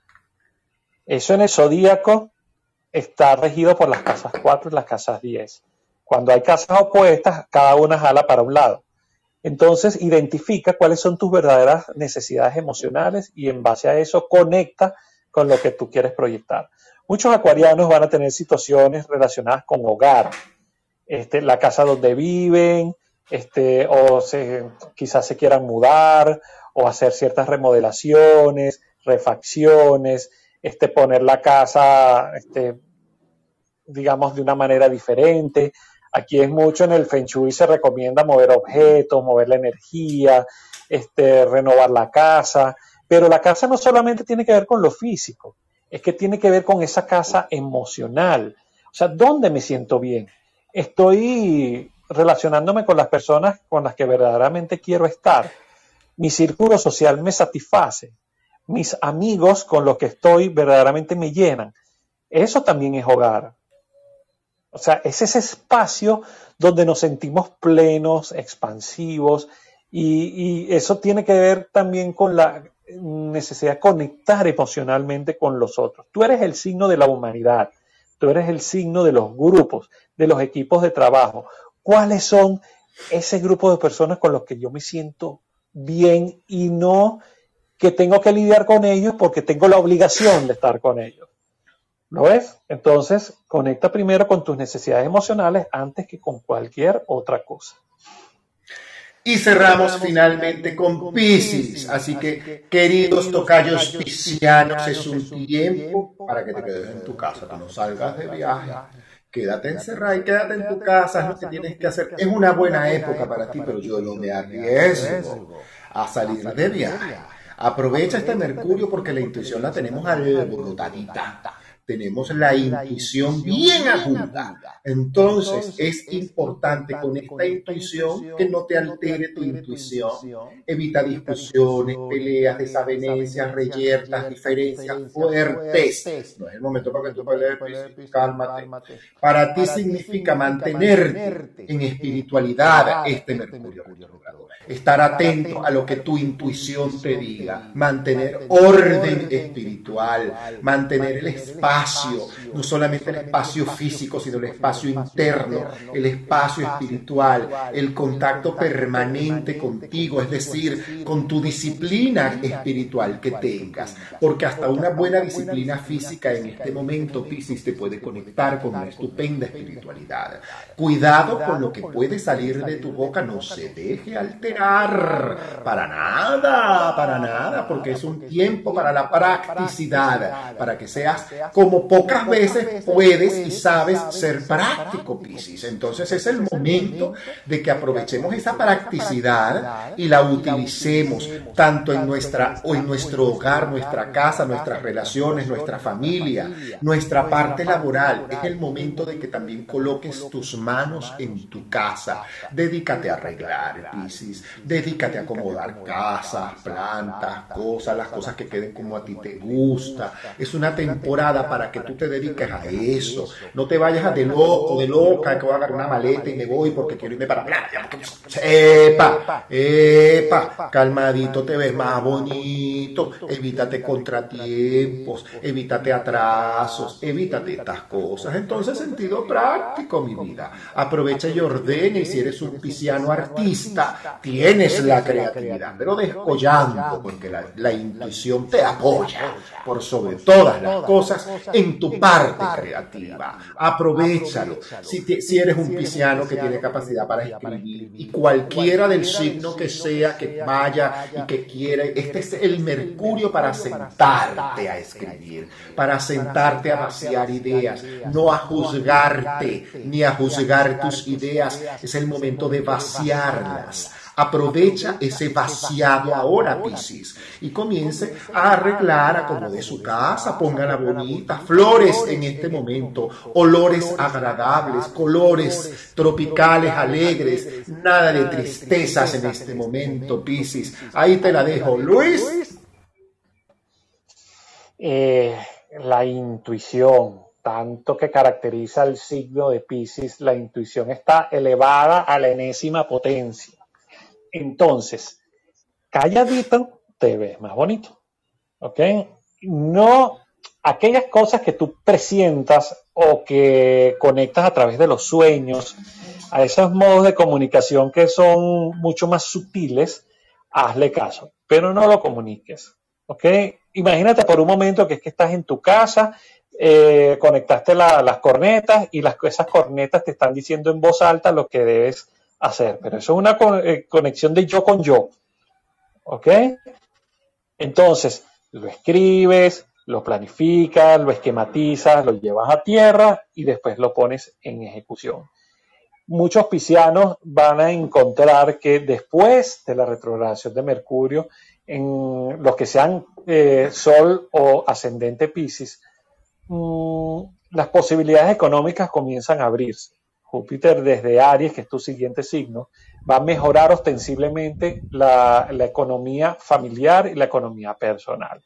Eso en el zodíaco está regido por las casas 4 y las casas 10. Cuando hay casas opuestas, cada una jala para un lado. Entonces, identifica cuáles son tus verdaderas necesidades emocionales y en base a eso conecta con lo que tú quieres proyectar. Muchos acuarianos van a tener situaciones relacionadas con hogar, este, la casa donde viven, este, o quizás se quieran mudar o hacer ciertas remodelaciones, refacciones, este, poner la casa, este, digamos, de una manera diferente. Aquí es mucho en el Feng Shui se recomienda mover objetos, mover la energía, este, renovar la casa, pero la casa no solamente tiene que ver con lo físico, es que tiene que ver con esa casa emocional. O sea, ¿dónde me siento bien? Estoy relacionándome con las personas con las que verdaderamente quiero estar. Mi círculo social me satisface. Mis amigos con los que estoy verdaderamente me llenan. Eso también es hogar. O sea, es ese espacio donde nos sentimos plenos, expansivos, y, eso tiene que ver también con la necesidad de conectar emocionalmente con los otros. Tú eres el signo de la humanidad, tú eres el signo de los grupos, de los equipos de trabajo. ¿Cuáles son ese grupo de personas con los que yo me siento bien y no que tengo que lidiar con ellos porque tengo la obligación de estar con ellos? ¿Lo ves? Entonces, conecta primero con tus necesidades emocionales antes que con cualquier otra cosa. Y cerramos finalmente con Pisces. Así que, queridos tocayos piscianos, es un tiempo para que te quedes en tu casa, que no salgas de viaje. Quédate encerrado y quédate en tu casa, es lo que tienes que hacer. Es una buena época para ti, pero yo no me arriesgo a salir de viaje. Aprovecha este Mercurio porque la intuición la tenemos alborotadita tenemos la intuición bien aguda. Entonces es importante con esta intuición que no te altere tu intuición. Evita discusiones, peleas, desavenencias, reyertas, diferencias fuertes. No es el momento para que tú pelees, cálmate. Para ti significa mantenerte en espiritualidad este Mercurio estar atento a lo que tu intuición te diga, mantener orden espiritual, mantener el espacio espacio, no solamente el espacio físico, sino el espacio interno, el espacio espiritual, el contacto permanente contigo, es decir, con tu disciplina espiritual que tengas, porque hasta una buena disciplina física en este momento, Piscis, te puede conectar con una estupenda espiritualidad. Cuidado con lo que puede salir de tu boca, no se deje alterar, para nada, para nada, porque es un tiempo para la practicidad, para que seas como pocas veces puedes y sabes ser práctico, Piscis. Entonces es el momento de que aprovechemos esa practicidad y la utilicemos tanto en nuestra o en nuestro hogar, nuestra casa, nuestras relaciones, nuestra familia, nuestra parte laboral. Es el momento de que también coloques tus manos en tu casa. Dedícate a arreglar, Piscis. Dedícate a acomodar casas, plantas, cosas, las cosas que queden como a ti te gusta. Es una temporada para que tú te dediques a eso. No te vayas a de loco, de loca, que voy a agarrar una maleta y me voy porque quiero irme para playa. Epa, epa, calmadito te ves más bonito. Evítate contratiempos, evítate atrasos, evítate estas cosas. Entonces, sentido práctico, mi vida. Aprovecha y ordena y si eres un pisciano artista, tienes la creatividad, pero descollando, porque la, la intuición te apoya por sobre todas las cosas en tu parte creativa. Aprovechalo. Si, si eres un pisciano que tiene capacidad para escribir y cualquiera del signo que sea que vaya y que quiera, este es el mercurio para sentarte a escribir, para sentarte a vaciar ideas, no a juzgarte ni a juzgar tus ideas. Es el momento de vaciarlas Aprovecha ese vaciado ahora, Piscis, y comience a arreglar, como de su casa, póngala bonita, flores en este momento, olores agradables, colores tropicales, alegres, nada de tristezas en este momento, Piscis. Ahí te la dejo, Luis. Eh, la intuición, tanto que caracteriza al signo de Piscis, la intuición está elevada a la enésima potencia. Entonces, calladito te ves más bonito. ¿Ok? No aquellas cosas que tú presientas o que conectas a través de los sueños, a esos modos de comunicación que son mucho más sutiles, hazle caso, pero no lo comuniques. ¿Ok? Imagínate por un momento que es que estás en tu casa, eh, conectaste las cornetas y esas cornetas te están diciendo en voz alta lo que debes hacer, pero eso es una eh, conexión de yo con yo. ¿Ok? Entonces, lo escribes, lo planificas, lo esquematizas, lo llevas a tierra y después lo pones en ejecución. Muchos piscianos van a encontrar que después de la retrogradación de Mercurio, en los que sean eh, Sol o ascendente Piscis, mm, las posibilidades económicas comienzan a abrirse. Júpiter desde Aries, que es tu siguiente signo, va a mejorar ostensiblemente la, economía familiar y la economía personal.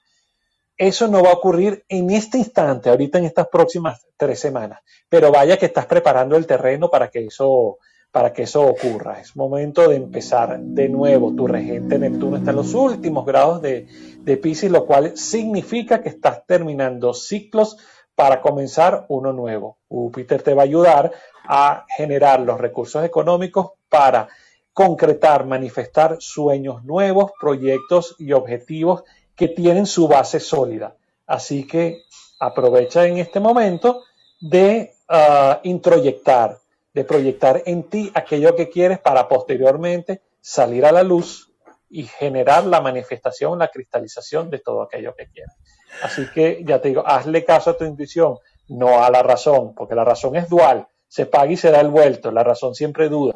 Eso no va a ocurrir en este instante, ahorita en estas próximas tres semanas, pero vaya que estás preparando el terreno para que eso, para que eso ocurra. Es momento de empezar de nuevo. Tu regente Neptuno está en los últimos grados de, de Pisces, lo cual significa que estás terminando ciclos para comenzar uno nuevo. Júpiter te va a ayudar a generar los recursos económicos para concretar, manifestar sueños nuevos, proyectos y objetivos que tienen su base sólida. Así que aprovecha en este momento de uh, introyectar, de proyectar en ti aquello que quieres para posteriormente salir a la luz y generar la manifestación, la cristalización de todo aquello que quieres. Así que ya te digo, hazle caso a tu intuición, no a la razón, porque la razón es dual, se paga y se da el vuelto, la razón siempre duda.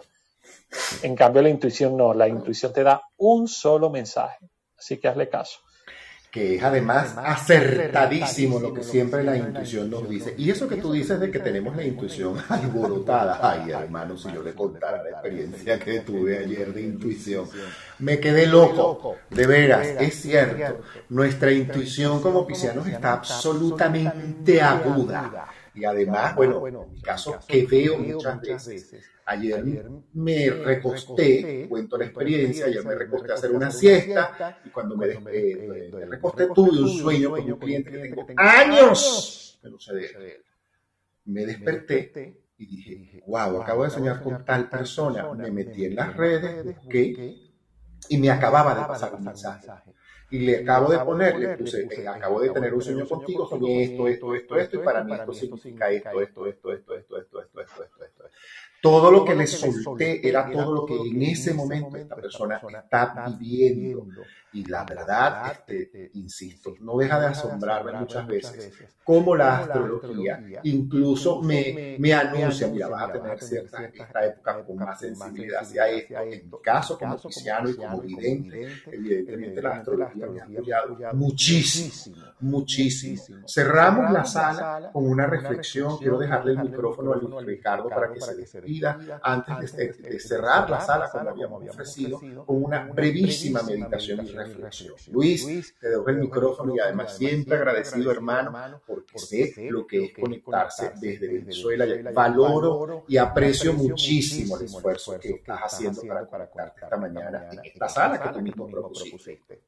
En cambio, la intuición no, la intuición te da un solo mensaje, así que hazle caso que es además acertadísimo lo que siempre la intuición nos dice. Y eso que tú dices de que tenemos la intuición *laughs* alborotada, ay hermano, si yo le contara la experiencia que tuve ayer de intuición, me quedé loco, de veras, es cierto, nuestra intuición como piscianos está absolutamente aguda. Y además, bueno, en mi caso, que veo muchas veces Ayer me recosté, cuento la experiencia, ayer me recosté a hacer una siesta y cuando me, recosté tuve un sueño con un cliente que tengo años de él. Me desperté y dije, wow, acabo de soñar con tal persona. Me metí en las redes, busqué y me acababa de pasar un mensaje. Y le acabo de poner, le puse, acabo de tener un sueño contigo, soñé esto, esto, esto, esto, y para mí esto significa esto, esto, esto, esto, esto, esto, esto, esto, esto, esto. Todo lo que le solté era todo lo que en ese momento esta persona está viviendo. Y la verdad, este, insisto, no deja de asombrarme muchas veces cómo la astrología incluso me, me anuncia, mira, vas a tener cierta esta época con más sensibilidad hacia esto. En mi caso, como cristiano y como vidente, evidentemente la astrología me ha apoyado muchísimo, muchísimo. Cerramos la sala con una reflexión. Quiero dejarle el micrófono a Luis Ricardo para que se despida antes de, cerrar la sala, como habíamos ofrecido, con una brevísima meditación y reflexión. Luis, te dejo el micrófono y además siempre agradecido, hermano, porque sé lo que es conectarse desde Venezuela. Valoro y aprecio muchísimo el esfuerzo que estás haciendo para conectarte esta mañana en esta sala que tú mismo propusiste.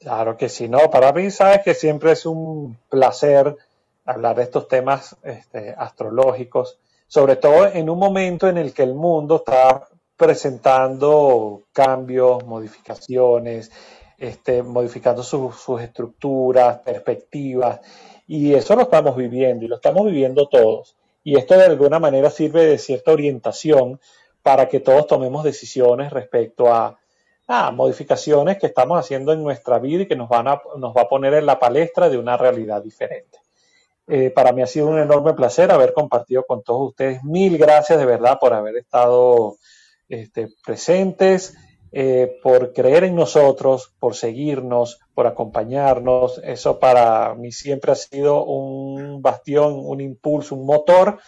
Claro que sí, no, para mí sabes que siempre es un placer hablar de estos temas este, astrológicos, sobre todo en un momento en el que el mundo está presentando cambios, modificaciones, este, modificando sus estructuras, perspectivas, y eso lo estamos viviendo y lo estamos viviendo todos. Y esto de alguna manera sirve de cierta orientación para que todos tomemos decisiones respecto a, modificaciones que estamos haciendo en nuestra vida y que nos, van a, nos va a poner en la palestra de una realidad diferente. Eh, para mí ha sido un enorme placer haber compartido con todos ustedes. Mil gracias de verdad por haber estado este, presentes. Eh, por creer en nosotros, por seguirnos, por acompañarnos. Eso para mí siempre ha sido un bastión, un impulso, un motor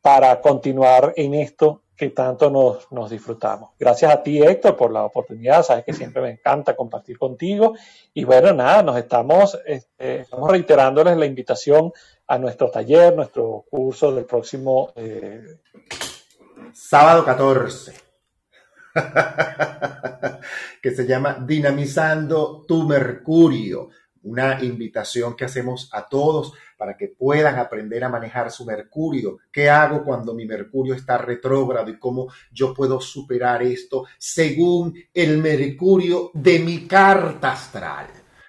para continuar en esto que tanto nos, disfrutamos. Gracias a ti, Héctor, por la oportunidad. Sabes que siempre me encanta compartir contigo. Y bueno, nada, nos estamos, este, estamos reiterándoles la invitación a nuestro taller, nuestro curso del próximo eh, sábado 14. *laughs* que se llama Dinamizando tu Mercurio, una invitación que hacemos a todos para que puedan aprender a manejar su Mercurio. ¿Qué hago cuando mi Mercurio está retrógrado y cómo yo puedo superar esto según el Mercurio de mi carta astral?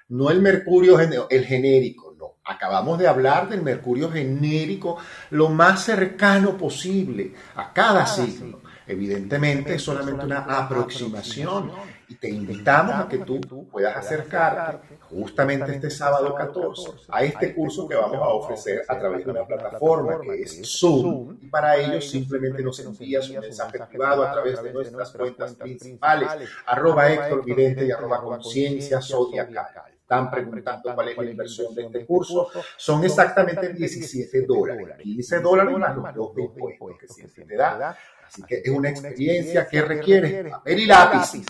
No el Mercurio, el genérico, no. Acabamos de hablar del Mercurio genérico lo más cercano posible a cada signo Evidentemente es solamente una aproximación. Y te invitamos a que tú puedas acercarte justamente este sábado 14 a este curso que vamos a ofrecer a través de una plataforma que es Zoom. Y para ello simplemente nos envías un mensaje privado a través de nuestras cuentas principales arroba Héctor Vidente y arroba Conciencia Zodiacal. Están preguntando cuál es la inversión de este curso, son exactamente 17 dólares, 15 dólares más los dos impuestos que siempre te da. Así que es una experiencia que requiere papel y lápiz.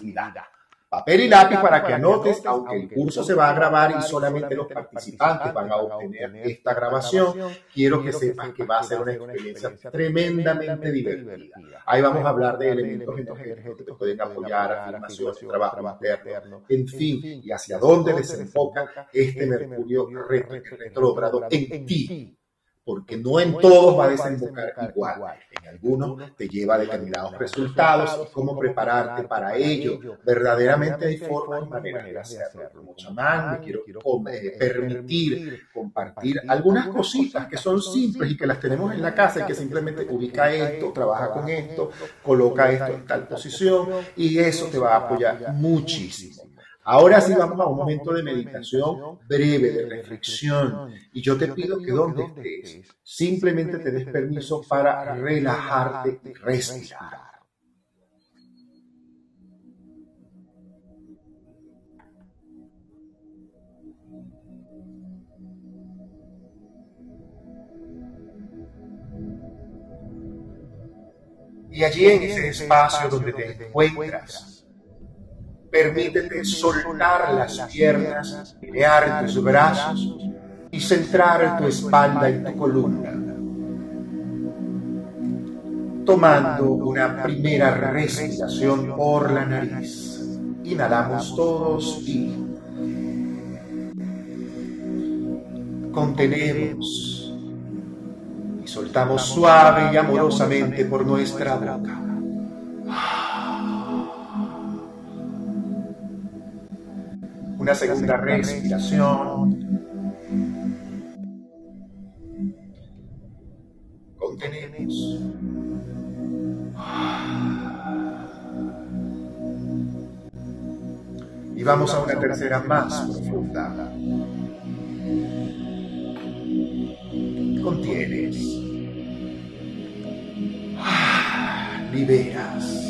Papel y lápiz para que anotes, aunque el curso se va a grabar y solamente los participantes van a obtener esta grabación, quiero que sepas que va a ser una experiencia tremendamente divertida. Ahí vamos a hablar de elementos energéticos que te pueden apoyar, afirmaciones, trabajo interno, en fin, y hacia dónde desenfoca este Mercurio retrógrado en ti. porque no en todos va a desembocar. igual. Algunos te lleva a determinados resultados y cómo prepararte para ello. Verdaderamente hay formas y maneras de hacerlo. Como chamán, me quiero eh, permitir compartir algunas cositas que son simples y que las tenemos en la casa y que simplemente ubica esto, trabaja con esto, coloca esto en tal posición y eso te va a apoyar muchísimo. Ahora sí vamos a un momento de meditación breve, de reflexión. Y yo te pido que donde estés, simplemente te des permiso para relajarte y respirar. Y allí en ese espacio donde te encuentras, Permítete soltar las piernas, crear tus brazos y centrar tu espalda en tu columna. Tomando una primera respiración por la nariz. Inhalamos todos y contenemos soltamos suave y amorosamente por nuestra boca. Una segunda respiración. Contenemos. Y vamos a una tercera más profunda. Contienes. Liberas.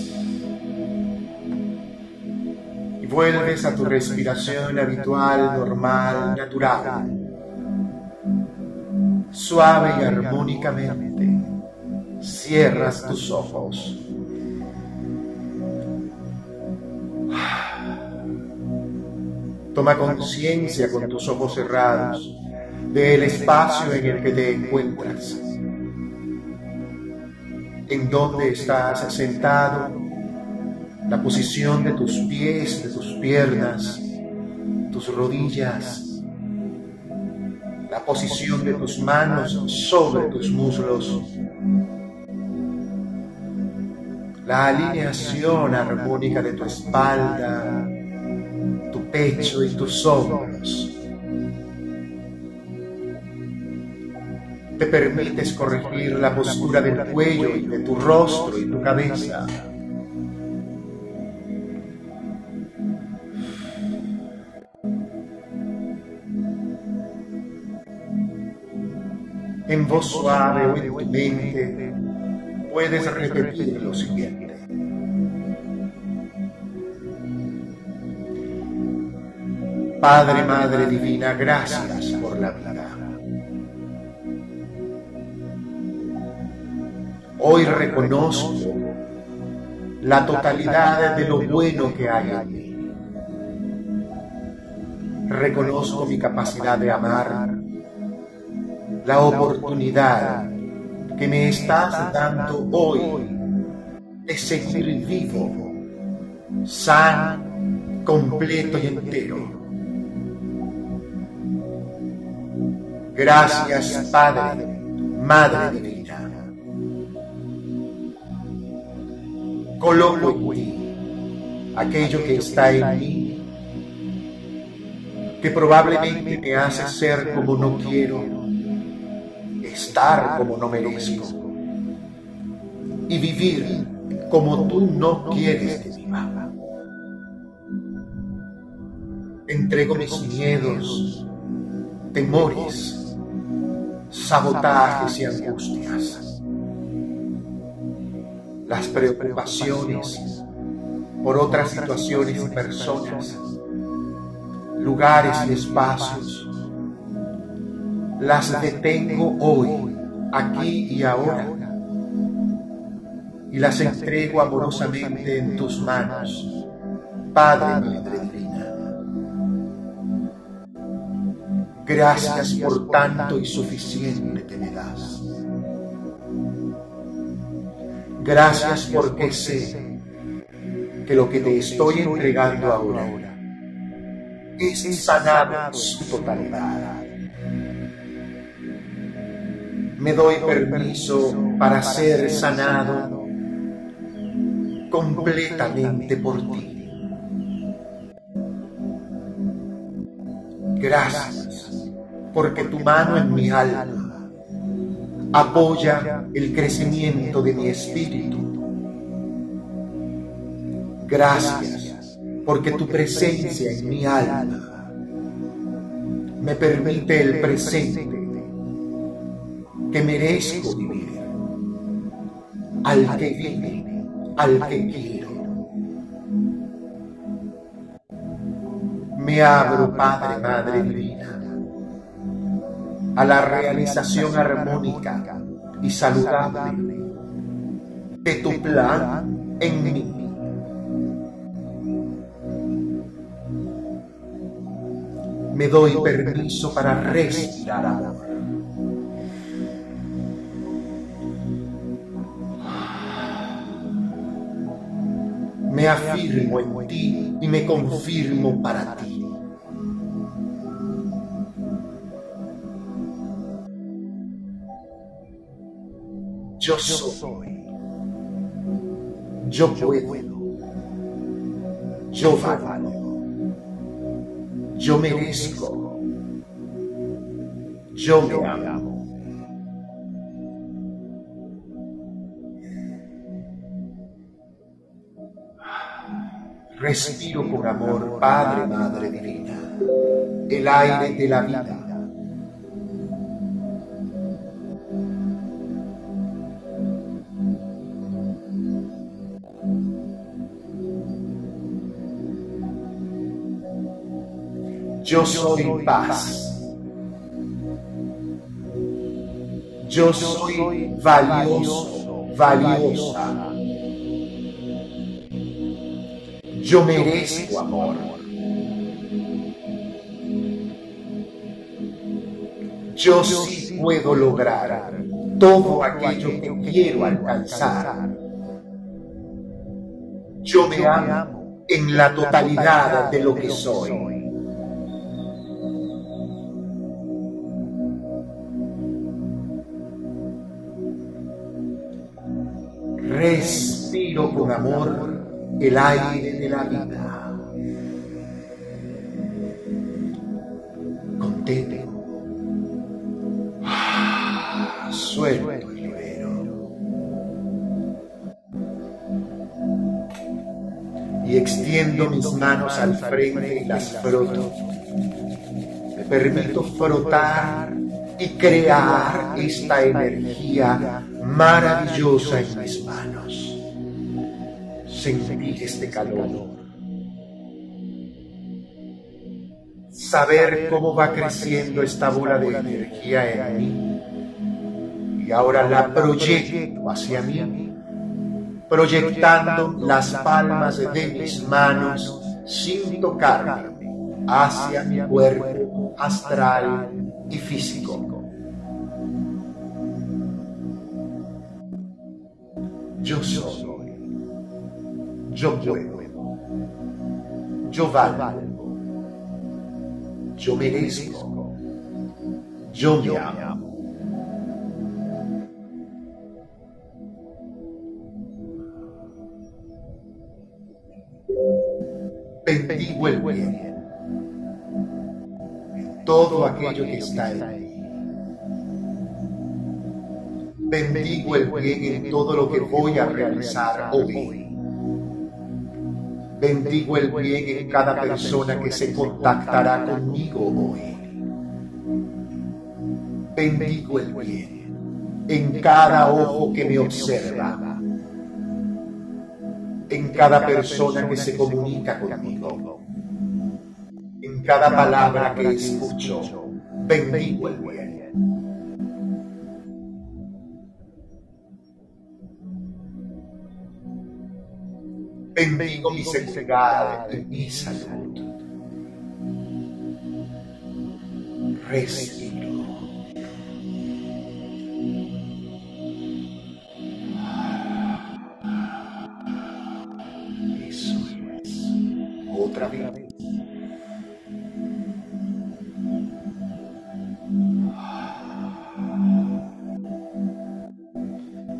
Vuelves a tu respiración habitual, normal, natural. Suave y armónicamente. Cierras tus ojos. Toma conciencia con tus ojos cerrados del espacio en el que te encuentras, en donde estás sentado, la posición de tus pies, de tus piernas, tus rodillas, la posición de tus manos sobre tus muslos, la alineación armónica de tu espalda, pecho y tus hombros. Te permites corregir la postura del cuello y de tu rostro y tu cabeza. En voz suave o en tu mente puedes repetir lo siguiente. Padre, Madre Divina, gracias por la vida. Hoy reconozco la totalidad de lo bueno que hay en mí. Reconozco mi capacidad de amar, la oportunidad que me estás dando hoy de seguir vivo, sano, completo y entero Gracias, Padre, Madre Divina. Coloco en ti aquello que está en mí, que probablemente me hace ser como no quiero, estar como no merezco y vivir como tú no quieres que viva. Entrego mis miedos, temores, sabotajes y angustias, las preocupaciones por otras situaciones y personas, lugares y espacios, las detengo hoy, aquí y ahora, y las entrego amorosamente en tus manos, Padre, Madre Divina. Gracias por tanto y suficiente que me das. Gracias porque sé que lo que te estoy entregando ahora es sanado su totalidad. Me doy permiso para ser sanado completamente por ti. Gracias porque tu mano en mi alma apoya el crecimiento de mi espíritu. Gracias, porque tu presencia en mi alma me permite el presente que merezco vivir, al que vive, al que quiero. Me abro, Padre, Madre Divina a la realización armónica y saludable de tu plan en mí. Me doy permiso para respirar amor. Me afirmo en ti y me confirmo para ti. Yo soy. Yo puedo. Yo valgo. Yo merezco. Yo me amo. Respiro con amor, Padre, Madre Divina, el aire de la vida. Yo soy paz. Yo soy valioso, valiosa. Yo merezco amor. Yo sí puedo lograr todo aquello que quiero alcanzar. Yo me amo en la totalidad de lo que soy. Respiro con amor el aire de la vida. Contento. Suelto y libero. Y extiendo mis manos al frente y las froto. Me permito frotar y crear esta energía maravillosa en mis manos sentir este calor. Saber cómo va creciendo esta bola de energía en mí. Y ahora la proyecto hacia mí, proyectando las palmas de mis manos sin tocarme hacia mi cuerpo astral y físico. Yo soy yo puedo. Yo valgo. Yo merezco. Yo me amo. Bendigo el bien. Todo aquello que está en mí. Bendigo el bien en todo lo que voy a realizar hoy. Bendigo el bien en cada persona que se contactará conmigo hoy. Bendigo el bien en cada ojo que me observa, en cada persona que se comunica conmigo, en cada palabra que escucho. Bendigo el bien. Bendigo mi seguridad mi salud. Respiro. Eso es. Otra vez.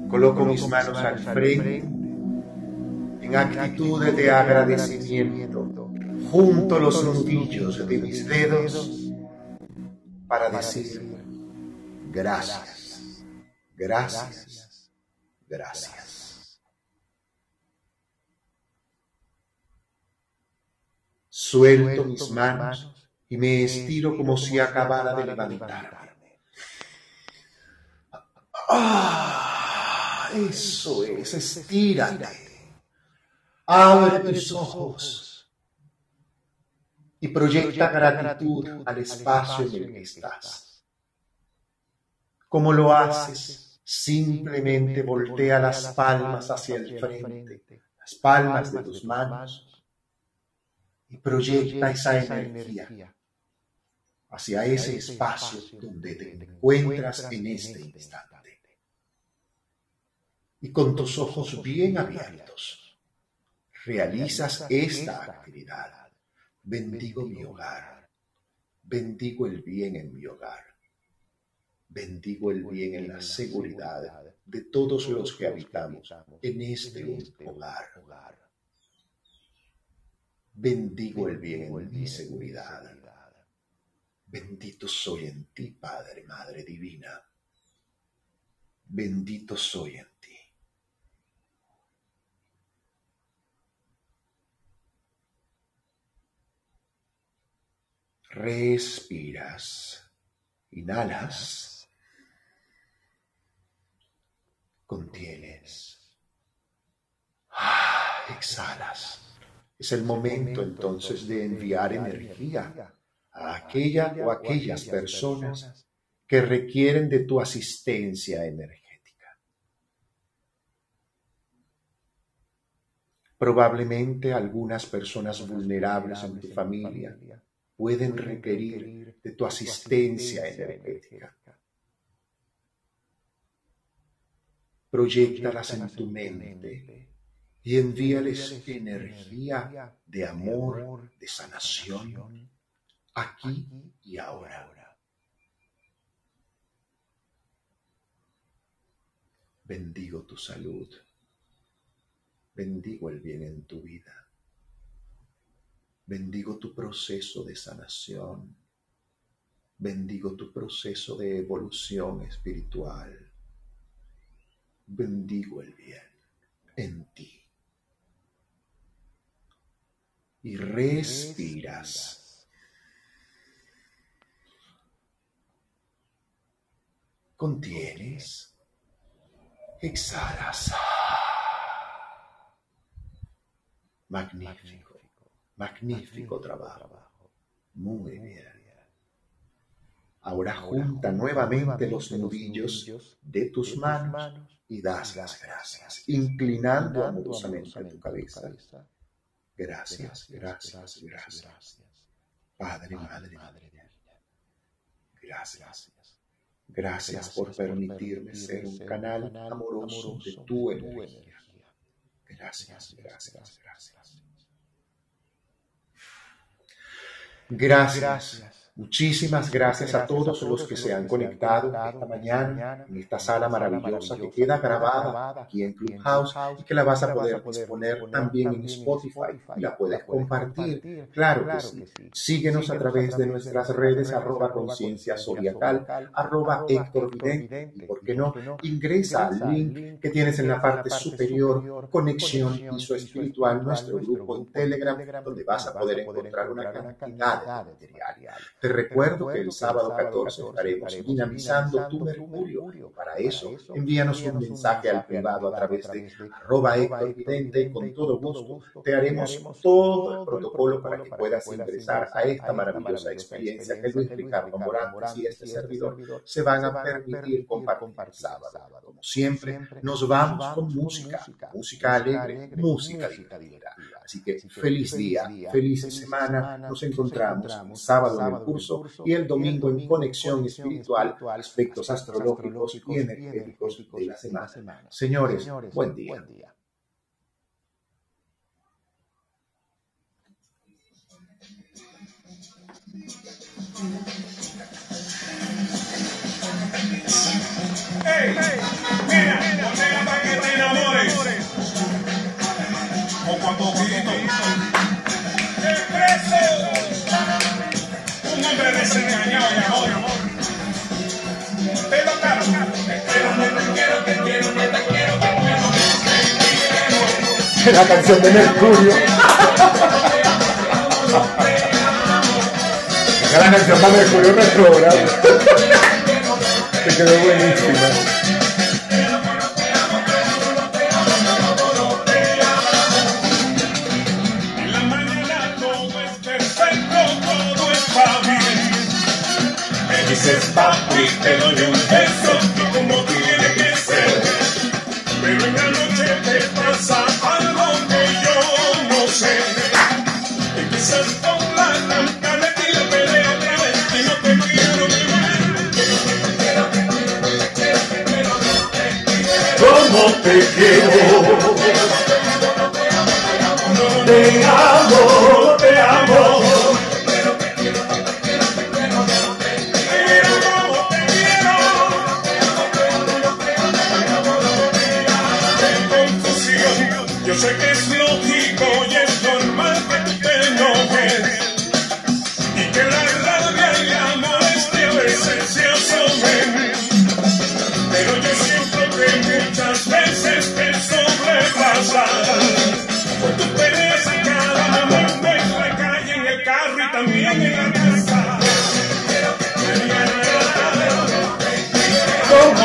Coloco mis manos al frente en actitudes de agradecimiento, junto los nudillos de mis dedos para decir gracias, gracias, gracias. Suelto mis manos y me estiro como si acabara de levantarme. Ah, eso es, estírate. Abre tus ojos y proyecta gratitud al espacio en el que estás. ¿Cómo lo haces? Simplemente voltea las palmas hacia el frente, las palmas de tus manos, y proyecta esa energía hacia ese espacio donde te encuentras en este instante. Y con tus ojos bien abiertos, realizas esta actividad. Bendigo mi hogar. Bendigo el bien en mi hogar. Bendigo el bien en la seguridad de todos los que habitamos en este hogar. Bendigo el bien en mi seguridad. Bendito soy en ti, Padre, Madre Divina. Bendito soy en ti. Respiras. Inhalas. Contienes. Ah, exhalas. Es el momento entonces de enviar energía a aquella o aquellas personas que requieren de tu asistencia energética. Probablemente algunas personas vulnerables en tu familia pueden requerir de tu asistencia energética. Proyectalas en tu mente y envíales energía de amor, de sanación, aquí y ahora. Bendigo tu salud. Bendigo el bien en tu vida. Bendigo tu proceso de sanación. Bendigo tu proceso de evolución espiritual. Bendigo el bien en ti. Y respiras. Contienes. Exhalas. Magnífico. Magnífico trabajo. Muy bien. Ahora junta nuevamente los nudillos de tus manos y das las gracias, inclinando amorosamente tu cabeza. Gracias, gracias, gracias. Padre, Madre, Gracias. Gracias por permitirme ser un canal amoroso de tu energía. Gracias, gracias, gracias. Gracias. Muchísimas gracias a todos los que se han conectado esta mañana en esta sala maravillosa que queda grabada aquí en Clubhouse y que la vas a poder disponer también en Spotify y la puedes compartir. Claro que sí. Síguenos a través de nuestras redes arroba conciencia zodiacal, arroba Héctor Vidente y por qué no, ingresa al link que tienes en la parte superior, conexión piso espiritual, nuestro grupo en Telegram, donde vas a poder encontrar una cantidad de material. Recuerdo que el sábado 14 estaremos dinamizando tu mercurio. Para eso, envíanos un mensaje al privado a través de arroba y con todo gusto te haremos todo el protocolo para que puedas ingresar a esta maravillosa experiencia que Luis Ricardo Morantes y este servidor se van a permitir compartir sábado. Como siempre, nos vamos con música, música alegre, música divertida. Así que feliz día, feliz semana. Nos encontramos el sábado en el curso y el domingo en conexión espiritual, aspectos astrológicos y energéticos de la semana. Señores, buen día. Hey, mira, botella para que te enamores. Poquito. ¡Expreso! Un hombre desengañado y amor. Te. La canción de Mercurio. La canción de Mercurio retrogrado. Te quedó buenísima. Dices papi, te doy un beso y como tiene que ser. Pero en la noche te pasa algo que yo no sé. Empiezas con la cantaleta y la pelea otra vez y no te quiero de ¿Cómo te quiero? Te amo, te amo.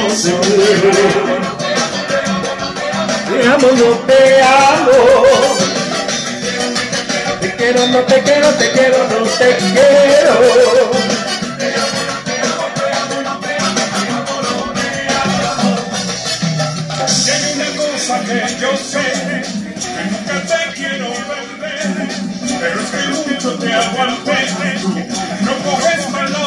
Te amo, yo te amo. Te quiero, no te quiero, te quiero, no te quiero. que yo sé que nunca te quiero perder, pero es que mucho te aguanté, no coges valor.